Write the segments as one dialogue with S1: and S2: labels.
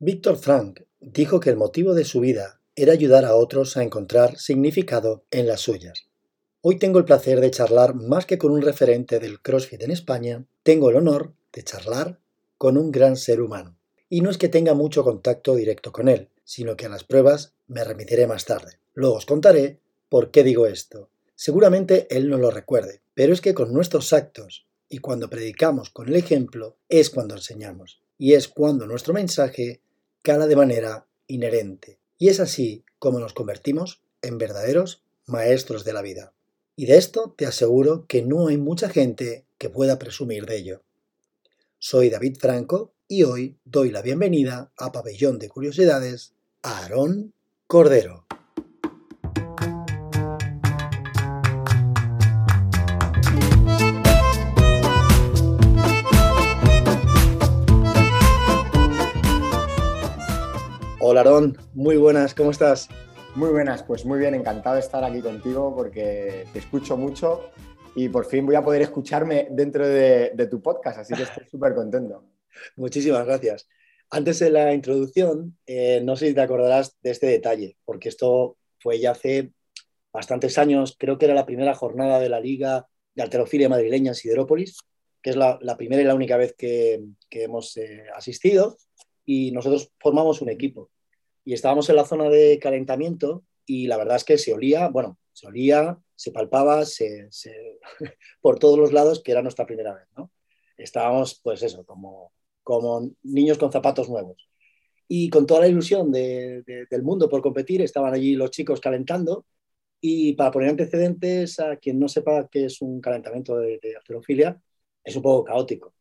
S1: Víctor Frank dijo que el motivo de su vida era ayudar a otros a encontrar significado en las suyas. Hoy tengo el placer de charlar más que con un referente del CrossFit en España, tengo el honor de charlar con un gran ser humano. Y no es que tenga mucho contacto directo con él, sino que a las pruebas me remitiré más tarde. Luego os contaré por qué digo esto. Seguramente él no lo recuerde, pero es que con nuestros actos y cuando predicamos con el ejemplo es cuando enseñamos, y es cuando nuestro mensaje cala de manera inherente. Y es así como nos convertimos en verdaderos maestros de la vida. Y de esto te aseguro que no hay mucha gente que pueda presumir de ello. Soy David Franco y hoy doy la bienvenida a Pabellón de Curiosidades a Aarón Cordero. Hola Aarón, muy buenas, ¿cómo estás?
S2: Muy buenas, pues muy bien, encantado de estar aquí contigo porque te escucho mucho y por fin voy a poder escucharme dentro de, tu podcast, así que estoy súper contento.
S1: Muchísimas gracias. Antes de la introducción, eh, no sé si te acordarás de este detalle, porque esto fue ya hace bastantes años, creo que era la primera jornada de la Liga de Alterofilia Madrileña en Siderópolis, que es la, primera y la única vez que, hemos eh, asistido, y nosotros formamos un equipo y estábamos en la zona de calentamiento y la verdad es que se olía, bueno, se olía, se palpaba se, por todos los lados que era nuestra primera vez, ¿no? Estábamos, pues eso, como, como niños con zapatos nuevos. Y con toda la ilusión del mundo por competir, estaban allí los chicos calentando y para poner antecedentes a quien no sepa qué es un calentamiento de, de es un poco caótico.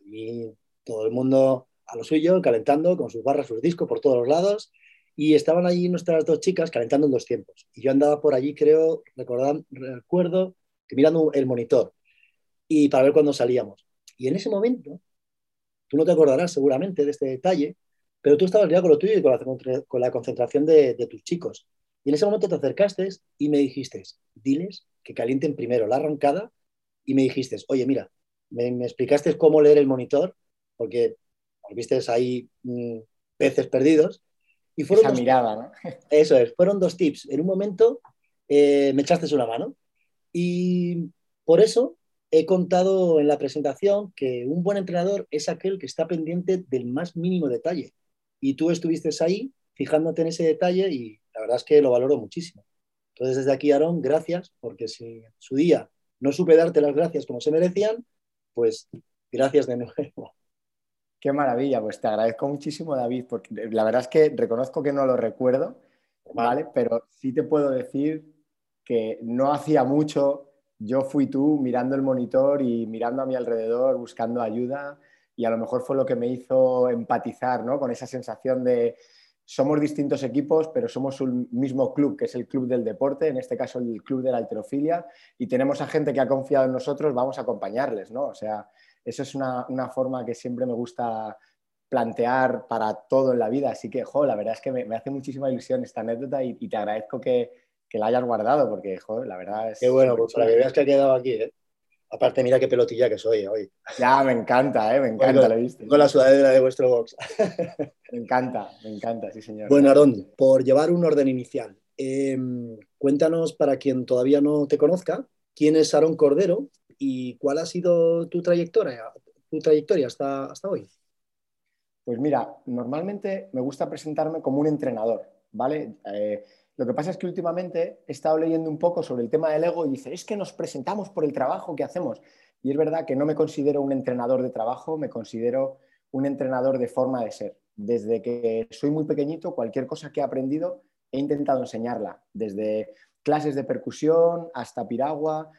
S1: Allí todo el mundo a lo suyo, calentando con sus barras, sus discos por todos los lados y estaban allí nuestras dos chicas calentando en dos tiempos. Y yo andaba por allí, creo, recuerdo, que mirando el monitor y para ver cuándo salíamos. Y en ese momento, tú no te acordarás seguramente de este detalle, pero tú estabas ya con lo tuyo y con la, concentración de, tus chicos. Y en ese momento te acercaste y me dijiste, diles que calienten primero la arrancada y me dijiste, oye, mira, me, explicaste cómo leer el monitor, porque viste ahí mm, peces perdidos,
S2: y fueron Esa mirada, ¿no?
S1: Eso es, fueron dos tips. En un momento eh, me echaste una mano y por eso he contado en la presentación que un buen entrenador es aquel que está pendiente del más mínimo detalle. Y tú estuviste ahí fijándote en ese detalle y la verdad es que lo valoro muchísimo. Entonces, desde aquí, Aarón, gracias, porque si su día no supe darte las gracias como se merecían, pues gracias de nuevo.
S2: Qué maravilla, pues te agradezco muchísimo, David, porque la verdad es que reconozco que no lo recuerdo, ¿vale? Pero sí te puedo decir que no hacía mucho, yo fui tú mirando el monitor y mirando a mi alrededor, buscando ayuda, y a lo mejor fue lo que me hizo empatizar, ¿no? Con esa sensación de somos distintos equipos, pero somos un mismo club, que es el club del deporte, en este caso el club de la alterofilia, y tenemos a gente que ha confiado en nosotros, vamos a acompañarles, ¿no? O sea, eso es una, forma que siempre me gusta plantear para todo en la vida. Así que, jo, la verdad es que me, hace muchísima ilusión esta anécdota y, te agradezco que, la hayas guardado porque, jo, la verdad es...
S1: Qué bueno, pues para que veas que ha quedado aquí, ¿eh? Aparte, mira qué pelotilla que soy hoy.
S2: Ya, me encanta, ¿eh? me encanta, lo viste.
S1: Con la sudadera de vuestro box.
S2: me encanta, me encanta, sí, señor.
S1: Bueno, Aarón, por llevar un orden inicial, em, cuéntanos para quien todavía no te conozca, quién es Aarón Cordero ¿Y cuál ha sido tu trayectoria, tu trayectoria hasta, hasta hoy?
S2: Pues mira, normalmente me gusta presentarme como un entrenador, ¿vale? Eh, lo que pasa es que últimamente he estado leyendo un poco sobre el tema del ego y dice, es que nos presentamos por el trabajo que hacemos. Y es verdad que no me considero un entrenador de trabajo, me considero un entrenador de forma de ser. Desde que soy muy pequeñito, cualquier cosa que he aprendido, he intentado enseñarla, desde clases de percusión hasta piragua,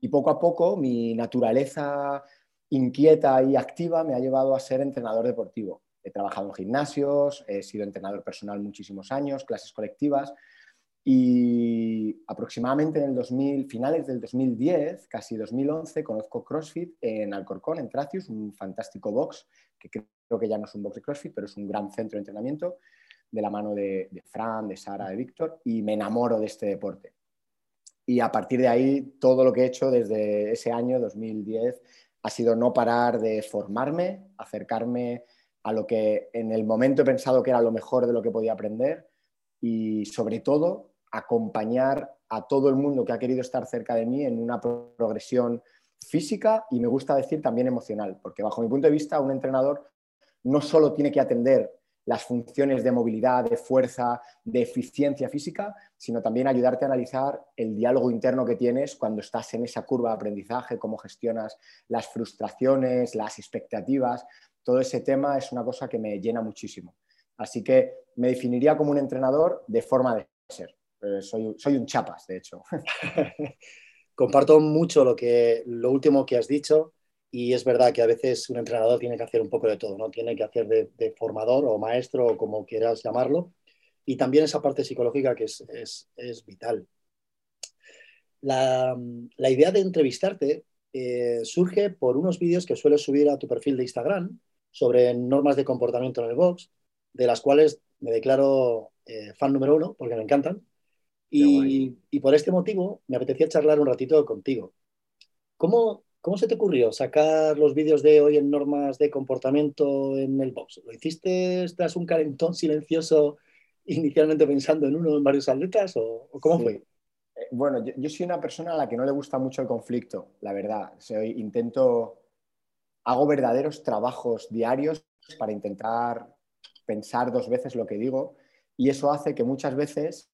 S2: y poco a poco mi naturaleza inquieta y activa me ha llevado a ser entrenador deportivo. He trabajado en gimnasios, he sido entrenador personal muchísimos años, clases colectivas y aproximadamente en el 2000, finales del 2010, casi 2011, conozco CrossFit en Alcorcón, en Tracius, un fantástico box, que creo que ya no es un box de CrossFit, pero es un gran centro de entrenamiento, de la mano de, de Fran, de Sara, de Víctor, y me enamoro de este deporte y a partir de ahí todo lo que he hecho desde ese año 2010 ha sido no parar de formarme, acercarme a lo que en el momento he pensado que era lo mejor de lo que podía aprender y sobre todo acompañar a todo el mundo que ha querido estar cerca de mí en una progresión física y me gusta decir también emocional, porque bajo mi punto de vista un entrenador no solo tiene que atender las funciones de movilidad, de fuerza, de eficiencia física, sino también ayudarte a analizar el diálogo interno que tienes cuando estás en esa curva de aprendizaje, cómo gestionas las frustraciones, las expectativas. Todo ese tema es una cosa que me llena muchísimo. Así que me definiría como un entrenador de forma de ser. Eh, soy, soy un chapas, de hecho.
S1: Comparto mucho lo, que, lo último que has dicho y es verdad que a veces un entrenador tiene que hacer un poco de todo, ¿no? Tiene que hacer de, formador o maestro o como quieras llamarlo y también esa parte psicológica que es, es, vital. La, la, idea de entrevistarte eh, surge por unos vídeos que sueles subir a tu perfil de Instagram sobre normas de comportamiento en el box, de las cuales me declaro eh, fan número uno porque me encantan. Y, y, por este motivo me apetecía charlar un ratito contigo. ¿Cómo, ¿Cómo se te ocurrió sacar los vídeos de hoy en normas de comportamiento en el box? ¿Lo hiciste tras un calentón silencioso inicialmente pensando en uno o en varios atletas o, cómo fue?
S2: Eh, bueno, yo, soy una persona a la que no le gusta mucho el conflicto, la verdad. Intento, hago verdaderos trabajos diarios para intentar pensar dos veces lo que digo y eso hace que muchas veces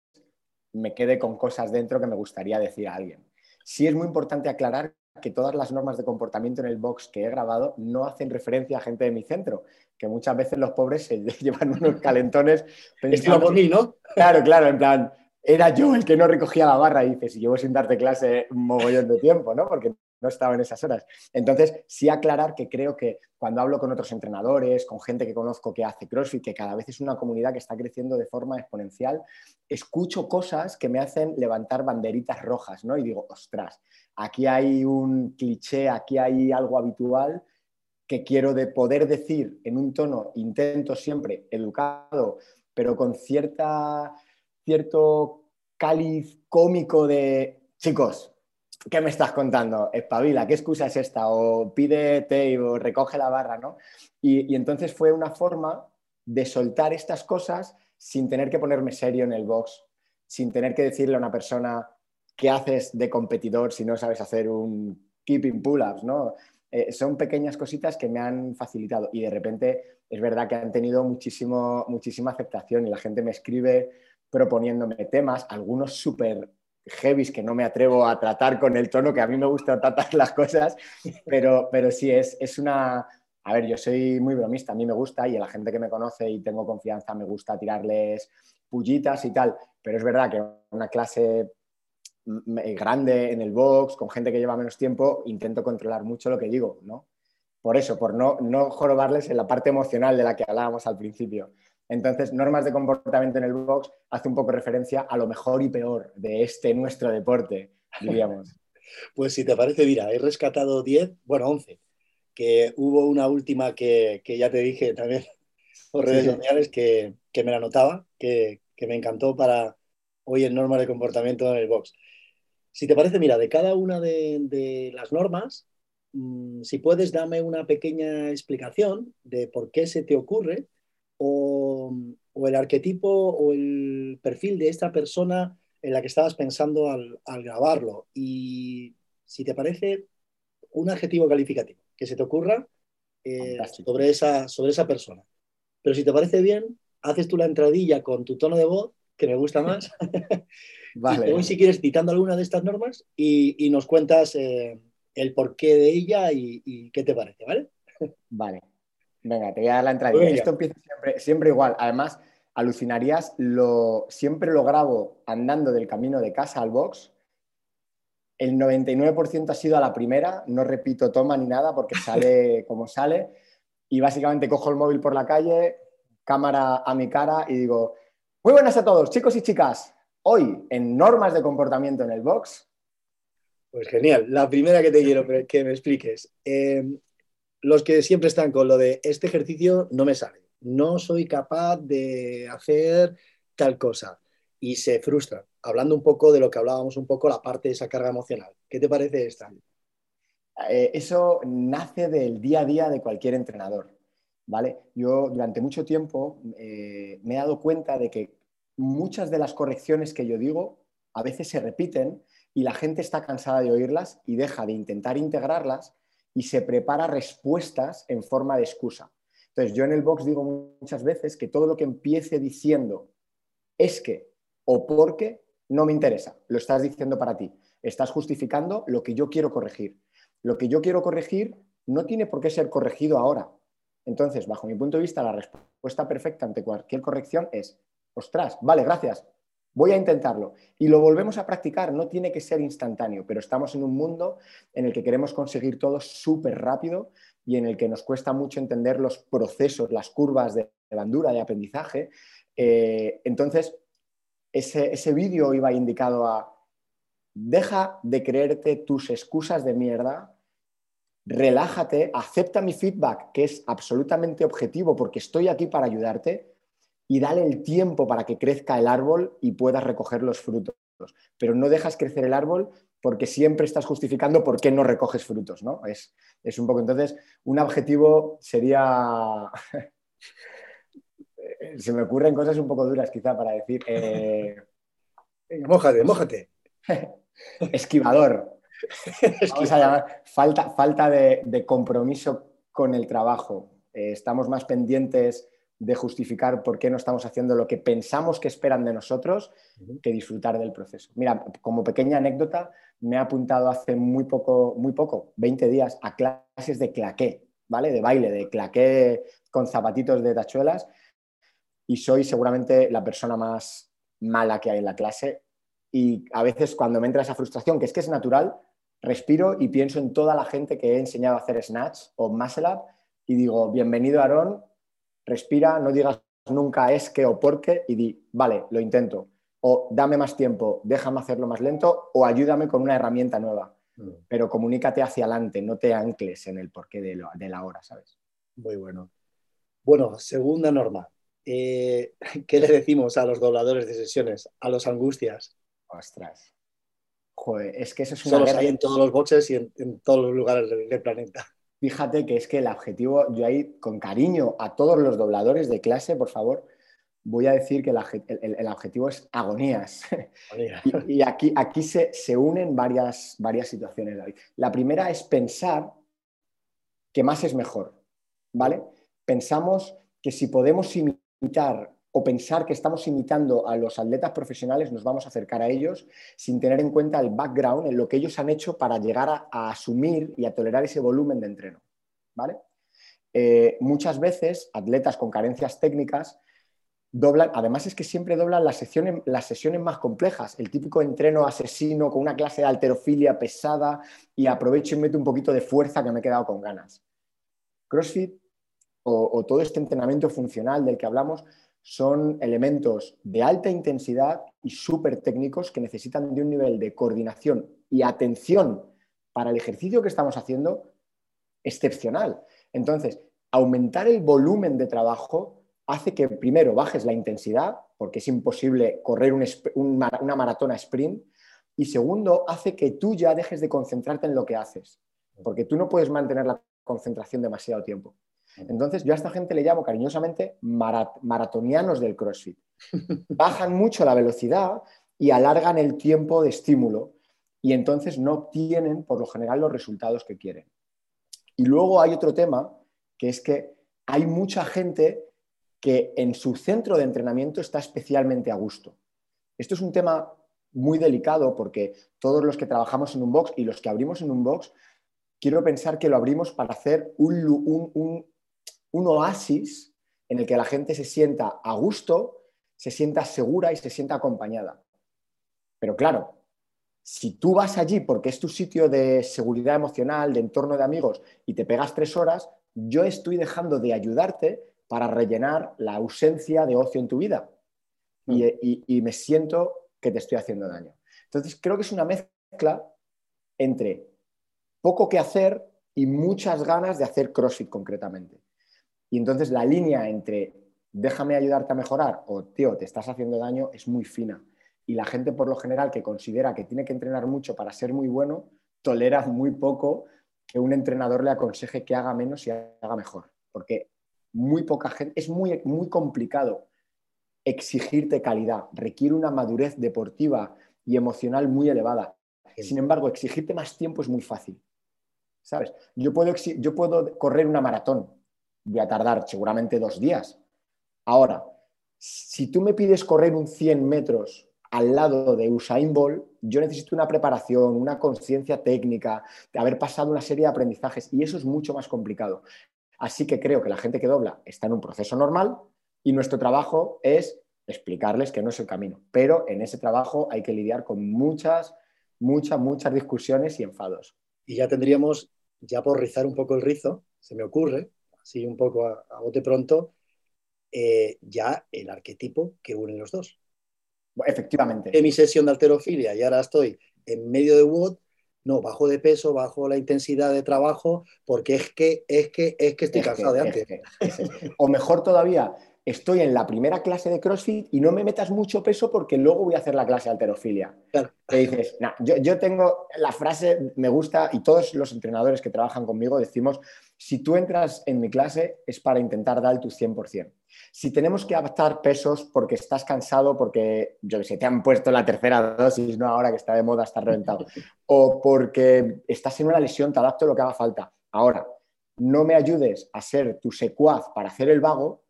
S2: me quede con cosas dentro que me gustaría decir a alguien. Sí es muy importante aclarar que todas las normas de comportamiento en el box que he grabado no hacen referencia a gente de mi centro, que muchas veces los pobres se llevan unos calentones.
S1: Estilo por mí, ¿no?
S2: Claro, claro, en plan, era yo el que no recogía la barra y dices, y llevo sin darte clase un mogollón de tiempo, ¿no? Porque no estaba en esas horas. Entonces, sí aclarar que creo que cuando hablo con otros entrenadores, con gente que conozco que hace CrossFit, que cada vez es una comunidad que está creciendo de forma exponencial, escucho cosas que me hacen levantar banderitas rojas, ¿no? Y digo, ostras, aquí hay un cliché, aquí hay algo habitual que quiero de poder decir en un tono, intento siempre educado, pero con cierta, cierto cáliz cómico de, chicos, ¿qué me estás contando? Espabila, ¿qué excusa es esta? O pide tape o recoge la barra, ¿no? Y, y, entonces fue una forma de soltar estas cosas sin tener que ponerme serio en el box, sin tener que decirle a una persona qué haces de competidor si no sabes hacer un keeping pull-ups, ¿no? Eh, son pequeñas cositas que me han facilitado y de repente es verdad que han tenido muchísimo, muchísima aceptación y la gente me escribe proponiéndome temas, algunos súper heavies que no me atrevo a tratar con el tono que a mí me gusta tratar las cosas, pero, pero sí, es, es una... A ver, yo soy muy bromista, a mí me gusta y a la gente que me conoce y tengo confianza me gusta tirarles pullitas y tal, pero es verdad que una clase grande en el box, con gente que lleva menos tiempo, intento controlar mucho lo que digo, ¿no? Por eso, por no, no jorobarles en la parte emocional de la que hablábamos al principio. Entonces, normas de comportamiento en el box hace un poco referencia a lo mejor y peor de este nuestro deporte, diríamos.
S1: pues si te parece, mira, he rescatado 10, bueno, 11, que hubo una última que, ya te dije también por redes sociales que, me la notaba, que, me encantó para hoy en normas de comportamiento en el box. Si te parece, mira, de cada una de, las normas, mm, si puedes, dame una pequeña explicación de por qué se te ocurre o, el arquetipo o el perfil de esta persona en la que estabas pensando al, grabarlo. Y si te parece, un adjetivo calificativo que se te ocurra eh, sobre, esa, sobre esa persona. Pero si te parece bien, haces tú la entradilla con tu tono de voz, que me gusta más. vale. y si quieres citando alguna de estas normas y, nos cuentas eh, el porqué de ella y, y, qué te parece, ¿vale?
S2: Vale. Venga, te voy a dar la entrada. Esto empieza siempre, igual. Además, alucinarías, lo, siempre lo grabo andando del camino de casa al box. El 99% ha sido a la primera, no repito toma ni nada porque sale como sale. Y básicamente cojo el móvil por la calle, cámara a mi cara y digo, muy buenas a todos, chicos y chicas. Hoy, en normas de comportamiento en el box.
S1: Pues genial. La primera que te quiero que me expliques. Eh, los que siempre están con lo de este ejercicio no me sale, no soy capaz de hacer tal cosa y se frustran. Hablando un poco de lo que hablábamos un poco, la parte de esa carga emocional. ¿Qué te parece esta?
S2: Eh, eso nace del día a día de cualquier entrenador. ¿vale? Yo durante mucho tiempo eh, me he dado cuenta de que muchas de las correcciones que yo digo a veces se repiten y la gente está cansada de oírlas y deja de intentar integrarlas y se prepara respuestas en forma de excusa. Entonces, yo en el box digo muchas veces que todo lo que empiece diciendo es que o porque no me interesa, lo estás diciendo para ti. Estás justificando lo que yo quiero corregir. Lo que yo quiero corregir no tiene por qué ser corregido ahora. Entonces, bajo mi punto de vista, la respuesta perfecta ante cualquier corrección es, ostras, vale, gracias, voy a intentarlo. Y lo volvemos a practicar, no tiene que ser instantáneo, pero estamos en un mundo en el que queremos conseguir todo súper rápido y en el que nos cuesta mucho entender los procesos, las curvas de bandura, de aprendizaje. Eh, entonces, ese, ese vídeo iba indicado a, deja de creerte tus excusas de mierda, relájate, acepta mi feedback, que es absolutamente objetivo porque estoy aquí para ayudarte, y dale el tiempo para que crezca el árbol y puedas recoger los frutos. Pero no dejas crecer el árbol porque siempre estás justificando por qué no recoges frutos, ¿no? Es, un poco, entonces, un objetivo sería... Se me ocurren cosas un poco duras quizá para decir... Eh...
S1: mójate, mójate.
S2: Esquivador. Vamos a llamar falta, falta de, compromiso con el trabajo. Eh, estamos más pendientes de justificar por qué no estamos haciendo lo que pensamos que esperan de nosotros que disfrutar del proceso. Mira, como pequeña anécdota, me he apuntado hace muy poco, muy poco, 20 días, a clases de claqué, ¿vale? De baile, de claqué con zapatitos de tachuelas y soy seguramente la persona más mala que hay en la clase y a veces cuando me entra esa frustración, que es que es natural, respiro y pienso en toda la gente que he enseñado a hacer snatch o muscle up y digo, bienvenido Aarón, respira, no digas nunca es que o porque y di, vale, lo intento. O dame más tiempo, déjame hacerlo más lento o ayúdame con una herramienta nueva. Mm. Pero comunícate hacia adelante, no te ancles en el porqué de, de la hora, ¿sabes?
S1: Muy bueno. Bueno, segunda norma. Eh, ¿Qué le decimos a los dobladores de sesiones, a los angustias?
S2: Ostras. Joder, es que eso es
S1: una Solo hay en todos los boxes y en, todos los lugares del planeta.
S2: Fíjate que es que el objetivo, yo ahí con cariño a todos los dobladores de clase, por favor, voy a decir que el, objetivo es agonías. y, aquí, aquí se, unen varias, varias situaciones. La primera es pensar que más es mejor, ¿vale? Pensamos que si podemos imitar o pensar que estamos imitando a los atletas profesionales, nos vamos a acercar a ellos sin tener en cuenta el background, en lo que ellos han hecho para llegar a, asumir y a tolerar ese volumen de entreno. ¿vale? Eh, muchas veces, atletas con carencias técnicas doblan, además es que siempre doblan las sesiones, las sesiones más complejas, el típico entreno asesino con una clase de alterofilia pesada y aprovecho y meto un poquito de fuerza que me he quedado con ganas. CrossFit o todo este entrenamiento funcional del que hablamos son elementos de alta intensidad y súper técnicos que necesitan de un nivel de coordinación y atención para el ejercicio que estamos haciendo excepcional. Entonces, aumentar el volumen de trabajo hace que primero bajes la intensidad, porque es imposible correr una maratona sprint, y segundo, hace que tú ya dejes de concentrarte en lo que haces, porque tú no puedes mantener la concentración demasiado tiempo. Entonces, yo a esta gente le llamo cariñosamente maratonianos del CrossFit. Bajan mucho la velocidad y alargan el tiempo de estímulo y entonces no obtienen, por lo general, los resultados que quieren. Y luego hay otro tema, que es que hay mucha gente que en su centro de entrenamiento está especialmente a gusto. Esto es un tema muy delicado porque todos los que trabajamos en un box y los que abrimos en un box, quiero pensar que lo abrimos para hacer un, un, un oasis en el que la gente se sienta a gusto, se sienta segura y se sienta acompañada. Pero claro, si tú vas allí porque es tu sitio de seguridad emocional, de entorno de amigos, y te pegas tres horas, yo estoy dejando de ayudarte para rellenar la ausencia de ocio en tu vida. Y, y, me siento que te estoy haciendo daño. Entonces, creo que es una mezcla entre poco que hacer y muchas ganas de hacer CrossFit concretamente. Y entonces la línea entre déjame ayudarte a mejorar o tío, te estás haciendo daño es muy fina. Y la gente por lo general que considera que tiene que entrenar mucho para ser muy bueno, tolera muy poco que un entrenador le aconseje que haga menos y haga mejor. Porque muy poca gente, es muy, muy complicado exigirte calidad, requiere una madurez deportiva y emocional muy elevada. Sin embargo, exigirte más tiempo es muy fácil. ¿Sabes? Yo puedo, yo puedo correr una maratón, voy a tardar seguramente dos días. Ahora, si tú me pides correr un 100 metros al lado de Usain Bolt, yo necesito una preparación, una conciencia técnica, de haber pasado una serie de aprendizajes y eso es mucho más complicado. Así que creo que la gente que dobla está en un proceso normal y nuestro trabajo es explicarles que no es el camino. Pero en ese trabajo hay que lidiar con muchas, muchas, muchas discusiones y enfados.
S1: Y ya tendríamos, ya por rizar un poco el rizo, se me ocurre, así un poco a, bote pronto, eh, ya el arquetipo que une los dos.
S2: Efectivamente.
S1: En mi sesión de alterofilia y ahora estoy en medio de WOD, no, bajo de peso, bajo la intensidad de trabajo, porque es que, es que, es que estoy cansado de antes.
S2: o mejor todavía, estoy en la primera clase de CrossFit y no me metas mucho peso porque luego voy a hacer la clase de alterofilia. Claro. dices, yo, yo, tengo la frase, me gusta, y todos los entrenadores que trabajan conmigo decimos, si tú entras en mi clase es para intentar dar tu 100%. Si tenemos que adaptar pesos porque estás cansado, porque, yo sé, te han puesto la tercera dosis, no ahora que está de moda, estás reventado, o porque estás en una lesión, te adapto lo que haga falta. Ahora, no me ayudes a ser tu secuaz para hacer el vago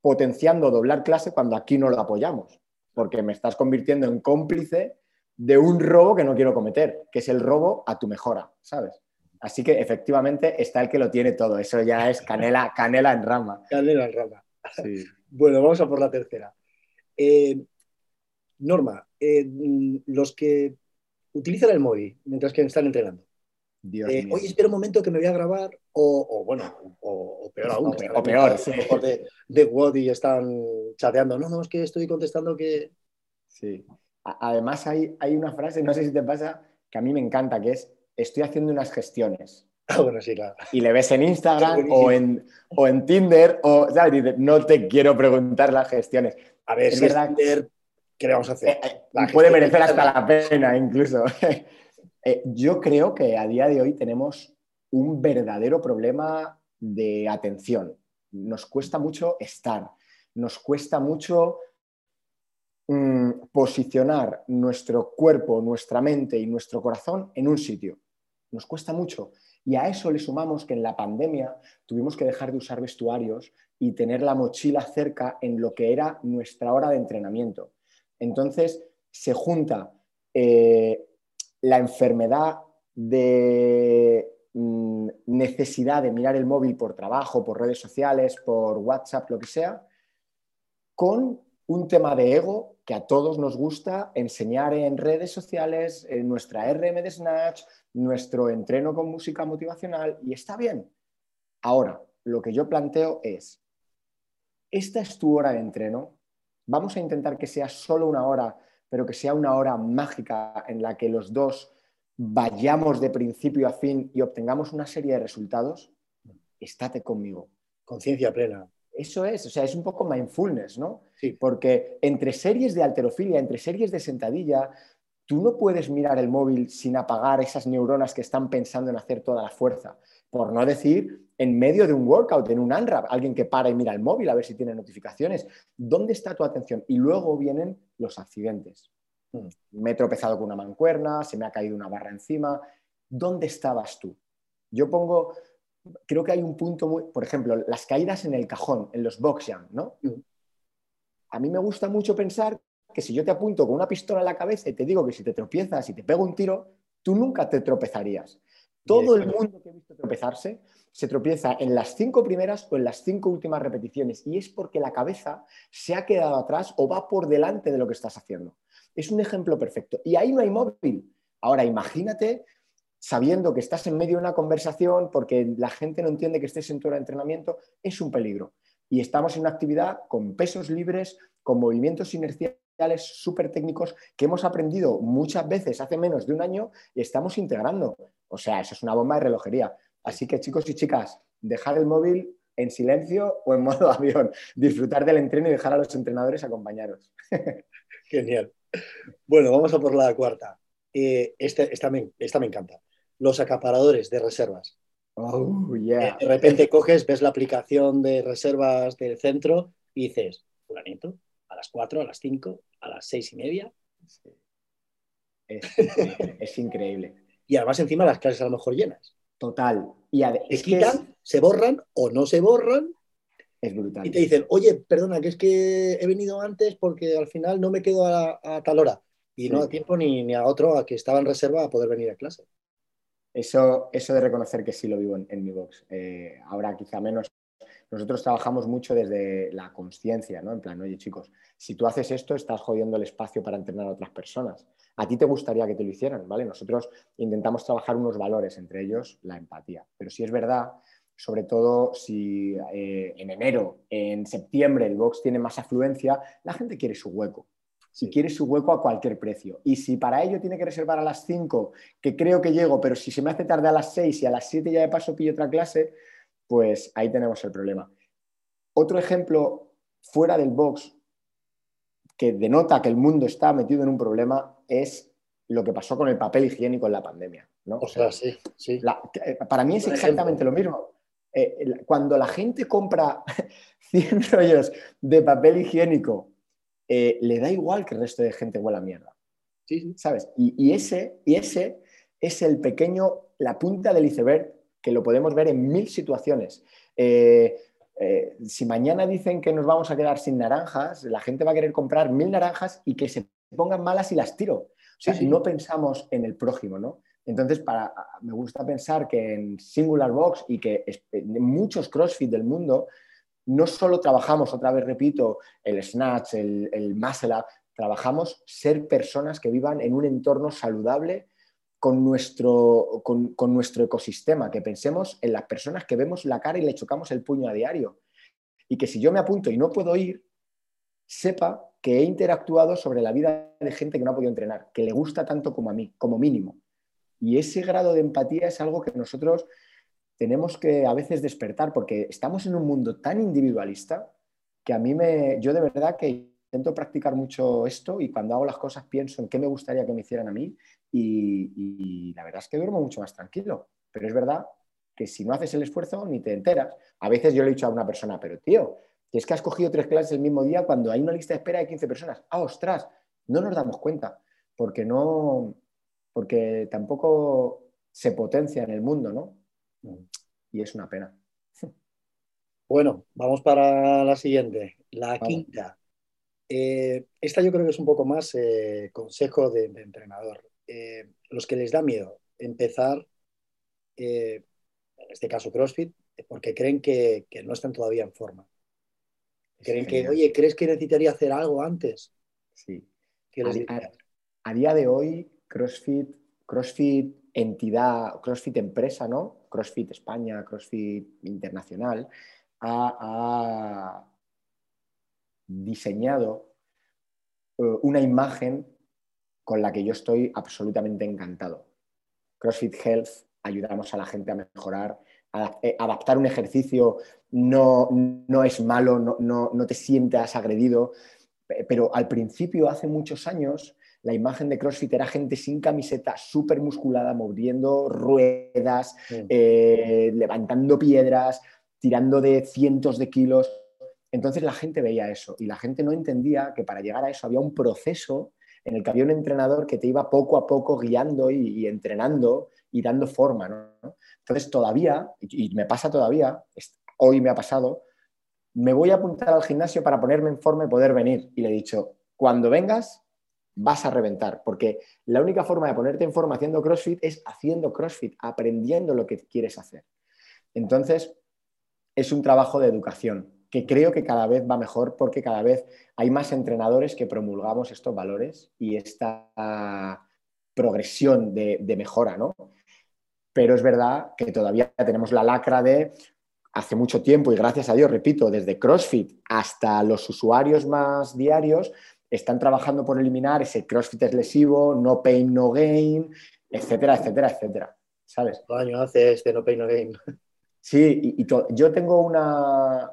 S2: potenciando doblar clase cuando aquí no lo apoyamos, porque me estás convirtiendo en cómplice de un robo que no quiero cometer, que es el robo a tu mejora, ¿sabes? Así que efectivamente está el que lo tiene todo, eso ya es canela, canela en rama.
S1: Canela en rama. bueno, vamos a por la tercera. Eh, Norma, eh, los que utilizan el móvil mientras que están entrenando, eh, oye, espera un momento que me voy a grabar, o, bueno, o, peor aún.
S2: O, peor,
S1: de, de y están chateando. No, no, es que estoy contestando que.
S2: Sí. Además, hay, hay una frase, no sé si te pasa, que a mí me encanta, que es: estoy haciendo unas gestiones.
S1: Ah, bueno, sí, claro.
S2: Y le ves en Instagram o en, o en Tinder, o, no te quiero preguntar las gestiones.
S1: A ver, es verdad. Tinder, ¿qué le vamos a hacer?
S2: Eh, eh, puede merecer hasta la pena, incluso. Eh, yo creo que a día de hoy tenemos un verdadero problema de atención. Nos cuesta mucho estar, nos cuesta mucho mm, posicionar nuestro cuerpo, nuestra mente y nuestro corazón en un sitio. Nos cuesta mucho. Y a eso le sumamos que en la pandemia tuvimos que dejar de usar vestuarios y tener la mochila cerca en lo que era nuestra hora de entrenamiento. Entonces se junta eh, la enfermedad de mm, necesidad de mirar el móvil por trabajo, por redes sociales, por WhatsApp, lo que sea, con un tema de ego que a todos nos gusta enseñar en redes sociales, en nuestra RM de Snatch, nuestro entreno con música motivacional, y está bien. Ahora, lo que yo planteo es, esta es tu hora de entreno, vamos a intentar que sea solo una hora pero que sea una hora mágica en la que los dos vayamos de principio a fin y obtengamos una serie de resultados, estate conmigo.
S1: Conciencia plena.
S2: Eso es, o sea, es un poco mindfulness, ¿no?
S1: Sí.
S2: Porque entre series de alterofilia, entre series de sentadilla, tú no puedes mirar el móvil sin apagar esas neuronas que están pensando en hacer toda la fuerza. Por no decir, en medio de un workout, en un unwrap, alguien que para y mira el móvil a ver si tiene notificaciones. ¿Dónde está tu atención? Y luego vienen los accidentes. Hmm. Me he tropezado con una mancuerna, se me ha caído una barra encima. ¿Dónde estabas tú? Yo pongo, creo que hay un punto muy, por ejemplo, las caídas en el cajón, en los box ¿no? Hmm. A mí me gusta mucho pensar que si yo te apunto con una pistola en la cabeza y te digo que si te tropiezas y te pego un tiro, tú nunca te tropezarías. Todo el mundo que he visto tropezarse se tropieza en las cinco primeras o en las cinco últimas repeticiones y es porque la cabeza se ha quedado atrás o va por delante de lo que estás haciendo. Es un ejemplo perfecto. Y ahí no hay móvil. Ahora imagínate sabiendo que estás en medio de una conversación porque la gente no entiende que estés en tu entrenamiento, es un peligro. Y estamos en una actividad con pesos libres, con movimientos inerciales súper técnicos que hemos aprendido muchas veces hace menos de un año y estamos integrando. O sea, eso es una bomba de relojería. Así que chicos y chicas, dejar el móvil en silencio o en modo avión, disfrutar del entreno y dejar a los entrenadores acompañaros.
S1: Genial. Bueno, vamos a por la cuarta. Eh, esta, me, esta me encanta. Los acaparadores de reservas.
S2: Oh,
S1: de repente coges, ves la aplicación de reservas del centro y dices, fulanito, a las 4, a las 5, a las 6 y media.
S2: Es, increíble.
S1: Y además encima las clases a lo mejor llenas.
S2: Total. Y
S1: se quitan, se borran o no se borran.
S2: Es brutal.
S1: Y te dicen, oye, perdona, que es que he venido antes porque al final no me quedo a, tal hora. Y no da tiempo ni, ni, a otro a que estaba en reserva a poder venir a clase.
S2: Eso, eso de reconocer que sí lo vivo en, mi box. Eh, ahora quizá menos. Nosotros trabajamos mucho desde la conciencia, ¿no? En plan, oye chicos, si tú haces esto, estás jodiendo el espacio para entrenar a otras personas. A ti te gustaría que te lo hicieran, ¿vale? Nosotros intentamos trabajar unos valores, entre ellos la empatía. Pero si es verdad, sobre todo si eh, en enero, en septiembre el box tiene más afluencia, la gente quiere su hueco si quiere su hueco a cualquier precio. Y si para ello tiene que reservar a las 5, que creo que llego, pero si se me hace tarde a las 6 y a las 7 ya de paso pillo otra clase, pues ahí tenemos el problema. Otro ejemplo fuera del box que denota que el mundo está metido en un problema es lo que pasó con el papel higiénico en la pandemia. ¿no?
S1: O sea, sí, sí.
S2: Eh, para mí es exactamente lo mismo. Eh, cuando la gente compra 100 rollos de papel higiénico eh, le da igual que el resto de gente huela mierda.
S1: Sí,
S2: ¿Sabes? Y, ese, y ese es el pequeño, la punta del iceberg que lo podemos ver en mil situaciones. Eh, eh, si mañana dicen que nos vamos a quedar sin naranjas, la gente va a querer comprar mil naranjas y que se pongan malas y las tiro. O sea, no pensamos en el prójimo, ¿no? Entonces, para, me gusta pensar que en Singular Box y que en muchos CrossFit del mundo no solo trabajamos, otra vez repito, el snatch, el, el muscle up, trabajamos ser personas que vivan en un entorno saludable con nuestro, con, nuestro ecosistema, que pensemos en las personas que vemos la cara y le chocamos el puño a diario. Y que si yo me apunto y no puedo ir, sepa que he interactuado sobre la vida de gente que no ha podido entrenar, que le gusta tanto como a mí, como mínimo. Y ese grado de empatía es algo que nosotros tenemos que a veces despertar porque estamos en un mundo tan individualista que a mí me, yo de verdad que intento practicar mucho esto y cuando hago las cosas pienso en qué me gustaría que me hicieran a mí y, la verdad es que duermo mucho más tranquilo. Pero es verdad que si no haces el esfuerzo ni te enteras. A veces yo le he dicho a una persona, pero tío, es que has cogido tres clases el mismo día cuando hay una lista de espera de 15 personas. ¡Ah, ostras! No nos damos cuenta porque no, porque tampoco se potencia en el mundo, ¿no? Y es una pena.
S1: Bueno, vamos para la siguiente, la quinta. Eh, esta yo creo que es un poco más eh, consejo de, entrenador. Eh, los que les da miedo empezar, en este caso CrossFit, porque creen que, no están todavía en forma. Creen que, oye, ¿crees que necesitaría hacer algo antes?
S2: Sí. a, día de hoy, CrossFit, CrossFit entidad, CrossFit empresa, ¿no? CrossFit España, CrossFit Internacional, ha, diseñado eh, una imagen con la que yo estoy absolutamente encantado. CrossFit Health, ayudamos a la gente a mejorar, a, eh, adaptar un ejercicio no, no es malo, no, no, no te sientas agredido, pero al principio, hace muchos años, la imagen de CrossFit era gente sin camiseta, súper musculada, moviendo ruedas, eh, levantando piedras, tirando de cientos de kilos. Entonces la gente veía eso y la gente no entendía que para llegar a eso había un proceso en el que había un entrenador que te iba poco a poco guiando y, entrenando y dando forma. Entonces todavía, y me pasa todavía, hoy me ha pasado, me voy a apuntar al gimnasio para ponerme en forma y poder venir. Y le he dicho, cuando vengas, vas a reventar, porque la única forma de ponerte en forma haciendo CrossFit es haciendo CrossFit, aprendiendo lo que quieres hacer. Entonces, es un trabajo de educación que creo que cada vez va mejor porque cada vez hay más entrenadores que promulgamos estos valores y esta progresión de, de mejora, ¿no? Pero es verdad que todavía tenemos la lacra de hace mucho tiempo y gracias a Dios, repito, desde CrossFit hasta los usuarios más diarios, están trabajando por eliminar ese CrossFit es lesivo, no pain, no gain, etcétera, etcétera, etcétera. ¿Sabes?
S1: ¿Cuánto año hace este no pain, no gain?
S2: Sí, y, yo tengo una